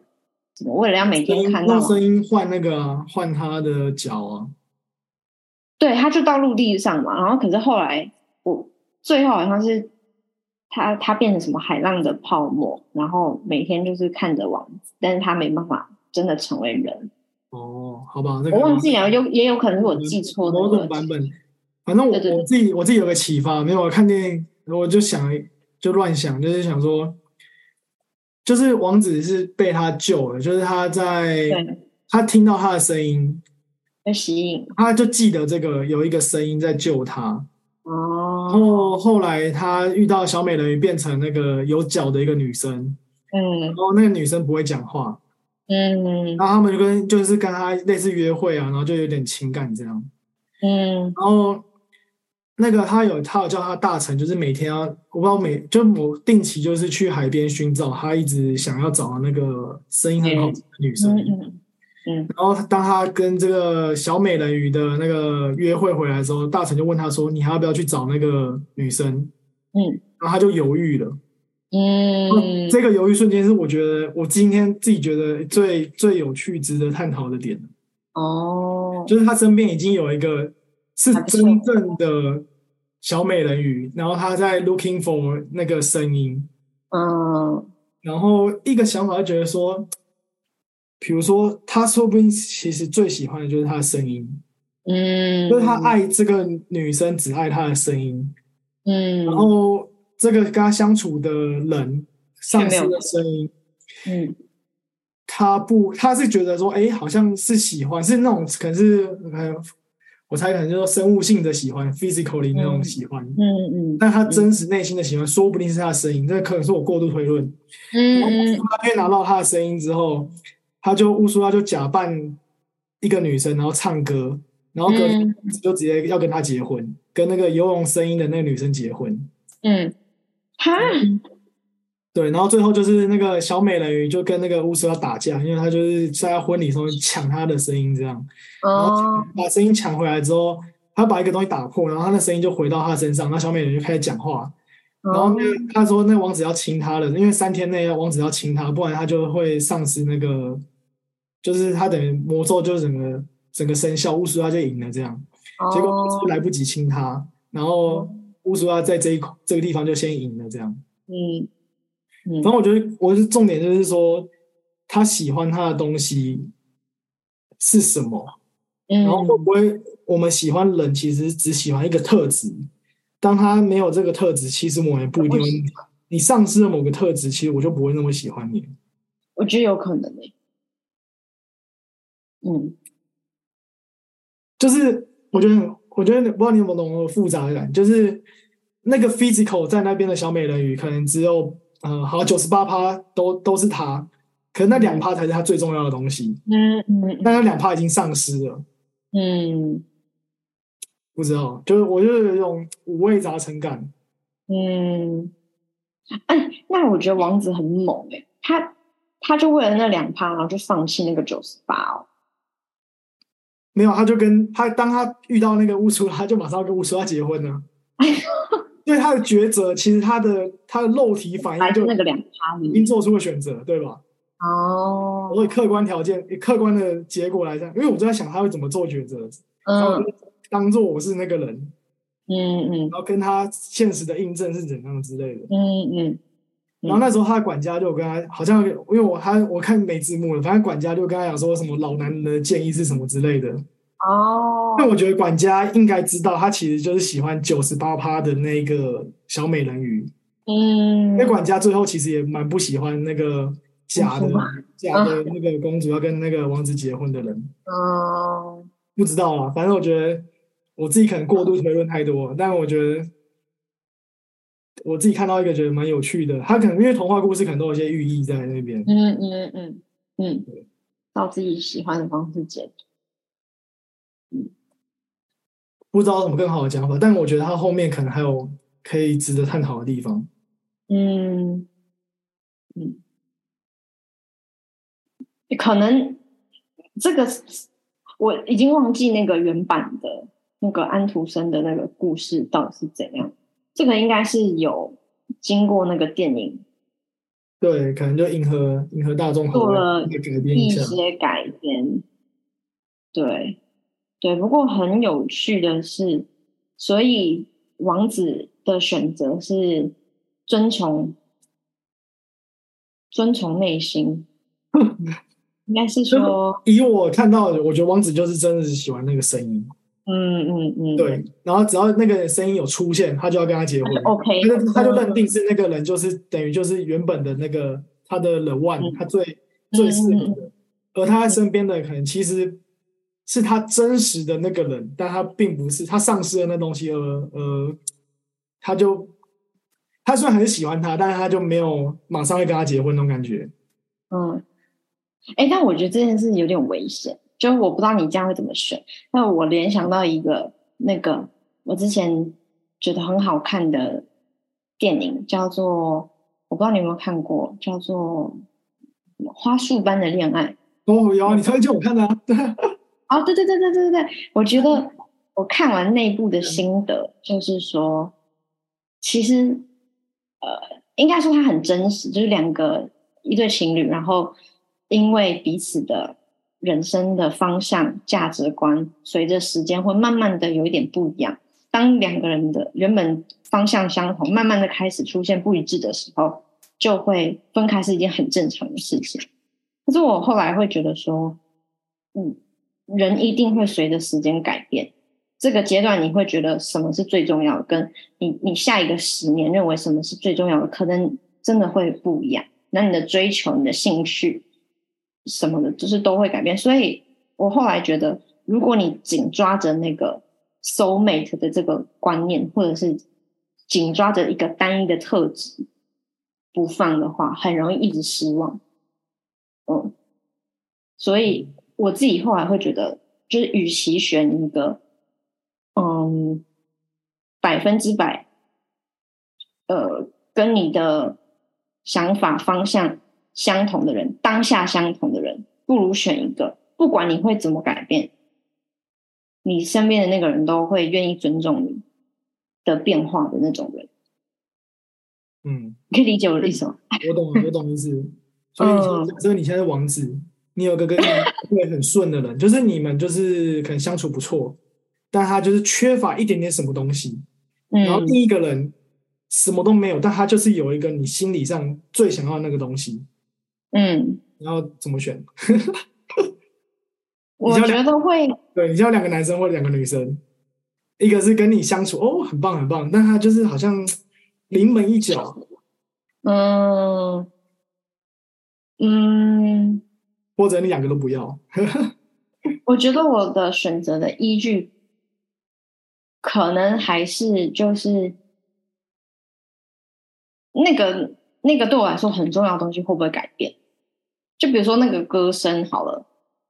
[SPEAKER 1] 怎么为了要每天看到
[SPEAKER 2] 用声音换那个换他的脚啊？
[SPEAKER 1] 对，他就到陆地上嘛，然后可是后来我最后好像是。他他变成什么海浪的泡沫，然后每天就是看着王子，但是他没办法真的成为人。
[SPEAKER 2] 哦，好吧，那
[SPEAKER 1] 我忘记了，有也有可能是我记错
[SPEAKER 2] 某种版本。反正我我自己我自己有个启发，没有看电影，我就想就乱想，就是想说，就是王子是被他救了，就是他在他听到他的声音
[SPEAKER 1] 被吸引，
[SPEAKER 2] 他就记得这个有一个声音在救他。
[SPEAKER 1] 哦，
[SPEAKER 2] 然后后来他遇到小美人鱼，变成那个有脚的一个女生，
[SPEAKER 1] 嗯，
[SPEAKER 2] 然后那个女生不会讲话，
[SPEAKER 1] 嗯，
[SPEAKER 2] 然后他们就跟就是跟他类似约会啊，然后就有点情感这样，
[SPEAKER 1] 嗯，
[SPEAKER 2] 然后那个他有他有叫他大臣，就是每天要我不知道每就我定期就是去海边寻找他一直想要找的那个声音很好听的女生。
[SPEAKER 1] 嗯，
[SPEAKER 2] 然后当他跟这个小美人鱼的那个约会回来的时候，大臣就问他说：“你还要不要去找那个女生？”
[SPEAKER 1] 嗯，
[SPEAKER 2] 然后他就犹豫了。
[SPEAKER 1] 嗯，
[SPEAKER 2] 这个犹豫瞬间是我觉得我今天自己觉得最最有趣、值得探讨的点。
[SPEAKER 1] 哦，
[SPEAKER 2] 就是他身边已经有一个是真正的小美人鱼，然后他在 looking for 那个声音。
[SPEAKER 1] 嗯，
[SPEAKER 2] 然后一个想法就觉得说。比如说，他说不定其实最喜欢的就是他的声音，
[SPEAKER 1] 嗯，
[SPEAKER 2] 就是他爱这个女生，只爱她的声音，
[SPEAKER 1] 嗯，
[SPEAKER 2] 然后这个跟他相处的人，上司的声音，
[SPEAKER 1] 嗯，
[SPEAKER 2] 他不，他是觉得说，哎，好像是喜欢，是那种可能是，我猜可能就是生物性的喜欢，physically 那种喜欢，
[SPEAKER 1] 嗯嗯，
[SPEAKER 2] 但他真实内心的喜欢，说不定是他的声音，这可能是我过度推论，
[SPEAKER 1] 嗯嗯，
[SPEAKER 2] 他可以拿到他的声音之后。他就乌苏拉就假扮一个女生，然后唱歌，然后隔天就直接要跟他结婚，跟那个游泳声音的那个女生结婚。
[SPEAKER 1] 嗯，哈，
[SPEAKER 2] 对，然后最后就是那个小美人鱼就跟那个巫师要打架，因为他就是在他婚礼时候抢他的声音，这样，然后把声音抢回来之后，他把一个东西打破，然后他的声音就回到他身上，那小美人鱼就开始讲话，然后那他说那王子要亲他了，因为三天内要王子要亲他，不然他就会丧失那个，就是他等于魔咒就整个整个生效，巫师他就赢了这样。结果来不及亲他，然后巫师他在这一这个地方就先赢了这样。嗯嗯，反正我觉得我是重点就是说他喜欢他的东西是什么，然后会不会我们喜欢人其实只喜欢一个特质。当他没有这个特质，其实我也不一定。你丧失了某个特质，其实我就不会那么喜欢你。
[SPEAKER 1] 我觉得有可能诶。嗯，
[SPEAKER 2] 就是我觉得，我觉得不知道你有没有懂复杂感，就是那个 physical 在那边的小美人鱼，可能只有呃，好九十八趴都都是他，可是那两趴才是他最重要的东西。嗯嗯，但那两趴已经丧失了。嗯。不知道，就是我就是有一种五味杂陈感。
[SPEAKER 1] 嗯，哎，那我觉得王子很猛哎，他他就为了那两趴，然后就放弃那个九十八哦。
[SPEAKER 2] 没有，他就跟他当他遇到那个乌苏拉，就马上跟乌苏拉结婚了。因为他的抉择，其实他的他的肉体反应就
[SPEAKER 1] 那个两趴，
[SPEAKER 2] 已经做出了选择，对吧？哦，所以客观条件、以客观的结果来讲，因为我就在想他会怎么做抉择。嗯。当做我是那个人，嗯嗯，然后跟他现实的印证是怎样之类的，嗯嗯，然后那时候他的管家就跟他好像，因为我他我看没字幕了，反正管家就跟他讲说什么老男人的建议是什么之类的，哦，那我觉得管家应该知道他其实就是喜欢九十八趴的那个小美人鱼，嗯，那管家最后其实也蛮不喜欢那个假的 假的那个公主要跟那个王子结婚的人，哦，不知道啊，反正我觉得。我自己可能过度推论太多，但我觉得我自己看到一个觉得蛮有趣的，他可能因为童话故事可能都有一些寓意在那边。嗯嗯嗯
[SPEAKER 1] 嗯，照自己喜欢的方式解读。
[SPEAKER 2] 嗯，不知道什么更好的讲法，但我觉得他后面可能还有可以值得探讨的地方。嗯
[SPEAKER 1] 嗯，可能这个我已经忘记那个原版的。那个安徒生的那个故事到底是怎样？这个应该是有经过那个电影，
[SPEAKER 2] 对，可能就迎合迎合大众
[SPEAKER 1] 做了
[SPEAKER 2] 一
[SPEAKER 1] 些改编，对对。不过很有趣的是，所以王子的选择是遵从遵从内心，应该是说，
[SPEAKER 2] 以我看到的，我觉得王子就是真的是喜欢那个声音。嗯嗯嗯，对，然后只要那个声音有出现，他就要跟他结婚。
[SPEAKER 1] OK，
[SPEAKER 2] 他就他就认定是那个人，就是等于就是原本的那个他的 The One，他最最适合的。而他在身边的可能其实是他真实的那个人，但他并不是他丧失了那东西，而呃，他就他虽然很喜欢他，但是他就没有马上会跟他结婚那种感觉。
[SPEAKER 1] 嗯，哎，但我觉得这件事有点危险。就是我不知道你这样会怎么选，那我联想到一个那个我之前觉得很好看的电影，叫做我不知道你有没有看过，叫做《花束般的恋爱》。
[SPEAKER 2] 哦，有，你推荐我看的啊？对，
[SPEAKER 1] 哦，对对对对对对对，我觉得我看完内部的心得就是说，其实呃，应该说它很真实，就是两个一对情侣，然后因为彼此的。人生的方向、价值观，随着时间会慢慢的有一点不一样。当两个人的原本方向相同，慢慢的开始出现不一致的时候，就会分开是一件很正常的事情。可是我后来会觉得说，嗯，人一定会随着时间改变。这个阶段你会觉得什么是最重要的，跟你你下一个十年认为什么是最重要的，可能真的会不一样。那你的追求、你的兴趣。什么的，就是都会改变。所以我后来觉得，如果你紧抓着那个 soul mate 的这个观念，或者是紧抓着一个单一的特质不放的话，很容易一直失望。嗯，所以我自己后来会觉得，就是与其选一个，嗯，百分之百，呃，跟你的想法方向。相同的人，当下相同的人，不如选一个，不管你会怎么改变，你身边的那个人都会愿意尊重你的变化的那种人。
[SPEAKER 2] 嗯，
[SPEAKER 1] 你可以理解我的意思吗？
[SPEAKER 2] 我懂，我懂意思。所以，假设你现在是王子，你有个跟你会很顺的人，就是你们就是可能相处不错，但他就是缺乏一点点什么东西。然后另一个人什么都没有，但他就是有一个你心理上最想要那个东西。
[SPEAKER 1] 嗯，
[SPEAKER 2] 然后怎么选？
[SPEAKER 1] 我觉得会，
[SPEAKER 2] 对你叫两个男生或两个女生，一个是跟你相处哦很棒很棒，但他就是好像临门一脚。
[SPEAKER 1] 嗯嗯，
[SPEAKER 2] 或者你两个都不要。
[SPEAKER 1] 我觉得我的选择的依据。可能还是就是那个那个对我来说很重要的东西会不会改变？就比如说那个歌声好了，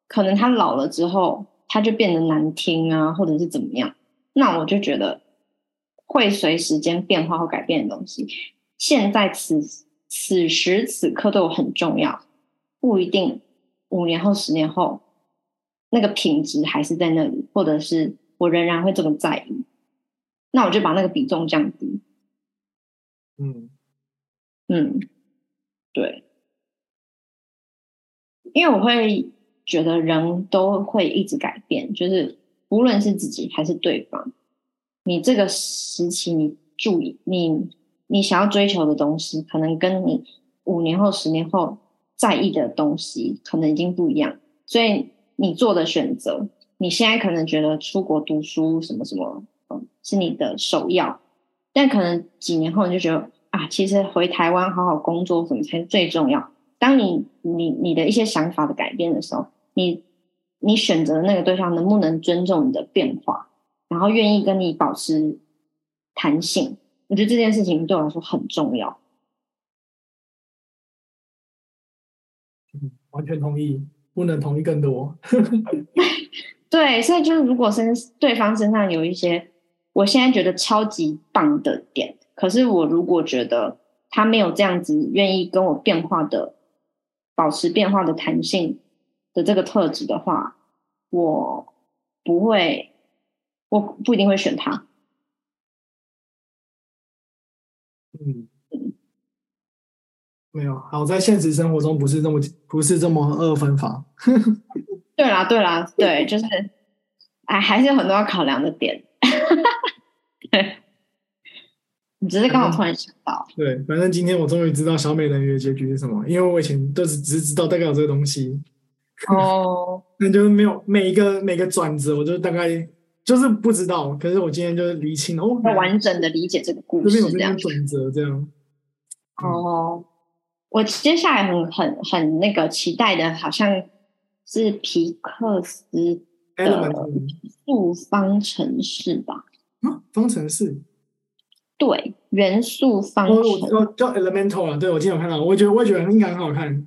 [SPEAKER 1] 可能他老了之后他就变得难听啊，或者是怎么样？那我就觉得会随时间变化或改变的东西，现在此此时此刻对我很重要，不一定五年后、十年后那个品质还是在那里，或者是。我仍然会这么在意，那我就把那个比重降低。
[SPEAKER 2] 嗯
[SPEAKER 1] 嗯，对，因为我会觉得人都会一直改变，就是无论是自己还是对方，你这个时期你注意你你想要追求的东西，可能跟你五年后、十年后在意的东西可能已经不一样，所以你做的选择。你现在可能觉得出国读书什么什么，嗯，是你的首要，但可能几年后你就觉得啊，其实回台湾好好工作什么才是最重要。当你你你的一些想法的改变的时候，你你选择的那个对象能不能尊重你的变化，然后愿意跟你保持弹性？我觉得这件事情对我来说很重要。
[SPEAKER 2] 完全同意，不能同意更多。
[SPEAKER 1] 对，所以就是如果身对方身上有一些我现在觉得超级棒的点，可是我如果觉得他没有这样子愿意跟我变化的、保持变化的弹性的这个特质的话，我不会，我不一定会选他。
[SPEAKER 2] 嗯，没有，好在现实生活中不是这么不是这么二分法。
[SPEAKER 1] 对啦，对啦，对，就是，哎，还是有很多要考量的点。对，你只是刚好突然想到。
[SPEAKER 2] 对，反正今天我终于知道小美人鱼的结局是什么，因为我以前都是只知道大概有这个东西。
[SPEAKER 1] 哦。
[SPEAKER 2] 那就是没有每一个每个转折，我就大概就是不知道。可是我今天就是理清了，哦，
[SPEAKER 1] 完整的理解这个故事，这样
[SPEAKER 2] 转折这样。
[SPEAKER 1] 哦，我接下来很很很那个期待的，好像。是皮克斯的素方程式吧？
[SPEAKER 2] 啊，方程式？
[SPEAKER 1] 对，元素方程
[SPEAKER 2] 叫叫 Elemental 啊。对，我今天有看到，我觉得我也觉得应该很好看。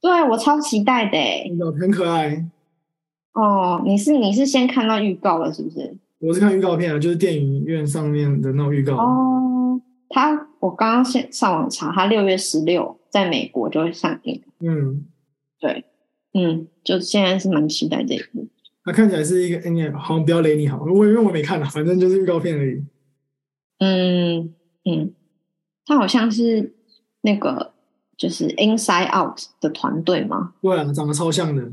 [SPEAKER 1] 对，我超期待的，哎，
[SPEAKER 2] 很可爱。
[SPEAKER 1] 哦，你是你是先看到预告了是不是？
[SPEAKER 2] 我是看预告片啊，就是电影院上面的那种预告。
[SPEAKER 1] 哦，他我刚刚先上网查，他六月十六在美国就会上映。
[SPEAKER 2] 嗯，
[SPEAKER 1] 对。嗯，就现在是蛮期待这一部。
[SPEAKER 2] 它看起来是一个，哎，好像不要雷你好，我因为我没看了，反正就是预告片而已。
[SPEAKER 1] 嗯嗯，它好像是那个就是 Inside Out 的团队吗？
[SPEAKER 2] 对啊，长得超像的。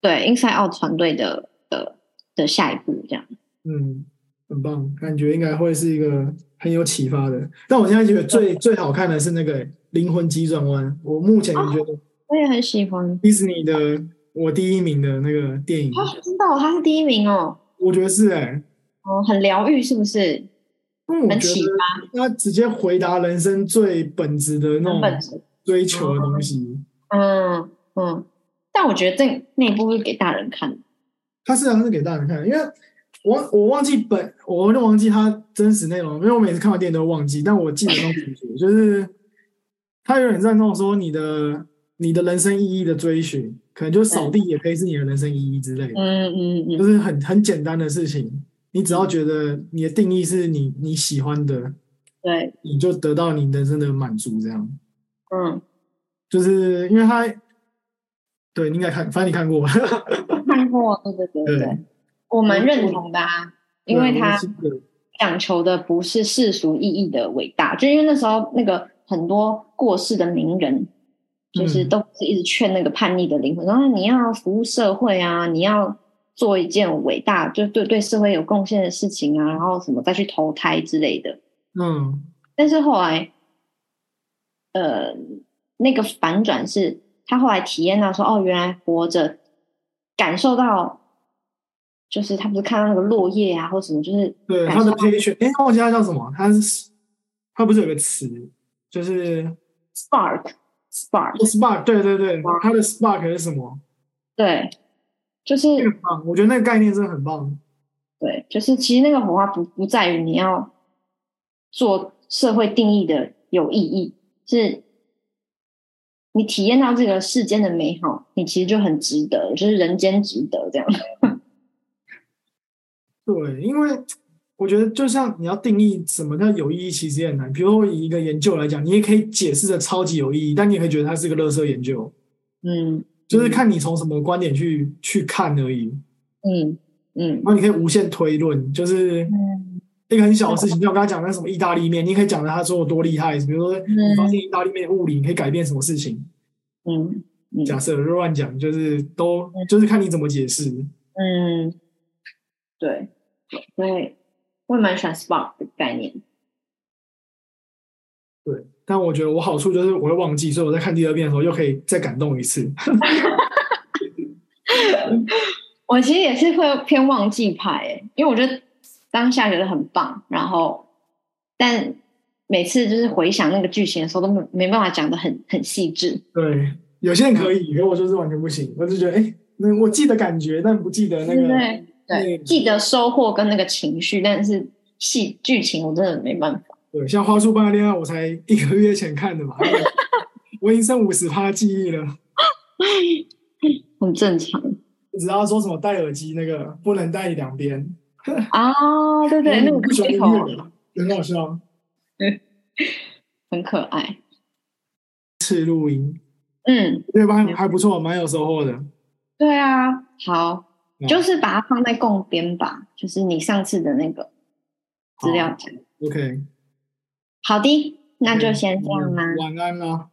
[SPEAKER 1] 对，Inside Out 团队的的的下一步这样。
[SPEAKER 2] 嗯，很棒，感觉应该会是一个很有启发的。但我现在觉得最最好看的是那个《灵魂急转弯》，我目前觉得。
[SPEAKER 1] 我也很喜欢
[SPEAKER 2] 迪士尼的我第一名的那个电影。
[SPEAKER 1] 哦，知道他是第一名哦。
[SPEAKER 2] 我觉得是哎。
[SPEAKER 1] 哦，很疗愈，是不是？
[SPEAKER 2] 嗯，很启发。他直接回答人生最本质的那种追求的东西。
[SPEAKER 1] 嗯嗯。但我觉得这那一部是给大人看的。
[SPEAKER 2] 他实际上是给大人看的，因为我我忘记本，我就忘记他真实内容，因为我每次看完电影都忘记。但我记得那种感觉，就是他有点在那种说你的。你的人生意义的追寻，可能就扫地也可以是你的人生意义之类的。
[SPEAKER 1] 嗯嗯嗯，
[SPEAKER 2] 就是很很简单的事情，你只要觉得你的定义是你你喜欢的，
[SPEAKER 1] 对，
[SPEAKER 2] 你就得到你人生的满足。这样，
[SPEAKER 1] 嗯，
[SPEAKER 2] 就是因为他，对，你应该看，反正你看过，
[SPEAKER 1] 看过，对对对对，我们认同的啊，因为他讲求的不是世俗意义的伟大，就因为那时候那个很多过世的名人，就是都是一直劝那个叛逆的灵魂，然后你要服务社会啊，你要做一件伟大，就对对社会有贡献的事情啊，然后什么再去投胎之类的。
[SPEAKER 2] 嗯，
[SPEAKER 1] 但是后来，呃，那个反转是他后来体验到说，哦，原来活着，感受到。就是他不是看到那个落叶啊，或什么，就是
[SPEAKER 2] 对他的 patient，哎，忘记他叫什么？他是他不是有个词，就是
[SPEAKER 1] spark，spark，spark，
[SPEAKER 2] 对对对，他的 spark 是什么？
[SPEAKER 1] 对，就是
[SPEAKER 2] 很棒，我觉得那个概念真的很棒。
[SPEAKER 1] 对，就是其实那个火花不不在于你要做社会定义的有意义，是你体验到这个世间的美好，你其实就很值得，就是人间值得这样。
[SPEAKER 2] 对，因为我觉得，就像你要定义什么叫有意义，其实也很难。比如说，以一个研究来讲，你也可以解释的超级有意义，但你也可以觉得它是个垃圾研究。
[SPEAKER 1] 嗯，
[SPEAKER 2] 就是看你从什么观点去去看而已。
[SPEAKER 1] 嗯嗯，然
[SPEAKER 2] 后你可以无限推论，就是一个很小的事情，像我刚才讲那什么意大利面，你可以讲的他说有多厉害。比如说，你发现意大利面物理你可以改变什么事情？
[SPEAKER 1] 嗯，
[SPEAKER 2] 假设乱讲，就是都就是看你怎么解释。
[SPEAKER 1] 嗯，对。对，我也蛮喜欢 spark 的概念。
[SPEAKER 2] 对，但我觉得我好处就是我会忘记，所以我在看第二遍的时候又可以再感动一次。
[SPEAKER 1] 我其实也是会偏忘记派，因为我觉得当下觉得很棒，然后但每次就是回想那个剧情的时候，都没没办法讲的很很细致。
[SPEAKER 2] 对，有些人可以，可我就是完全不行。我就觉得，哎，那我记得感觉，但不记得那个。
[SPEAKER 1] 对，记得收获跟那个情绪，但是戏剧情我真的没办法。
[SPEAKER 2] 对，像《花束般的恋爱》，我才一个月前看的嘛，我已经剩五十趴记忆了，
[SPEAKER 1] 很正常。
[SPEAKER 2] 只要说什么戴耳机那个不能戴两边
[SPEAKER 1] 啊，对对，那个
[SPEAKER 2] 不喜欢音乐，很好笑，
[SPEAKER 1] 很可爱。
[SPEAKER 2] 次录音，
[SPEAKER 1] 嗯，
[SPEAKER 2] 对吧？还不错，蛮有收获的。
[SPEAKER 1] 对啊，好。就是把它放在共编吧，就是你上次的那个资料夹。
[SPEAKER 2] OK，
[SPEAKER 1] 好的，那就先这样啦。
[SPEAKER 2] 晚安啦。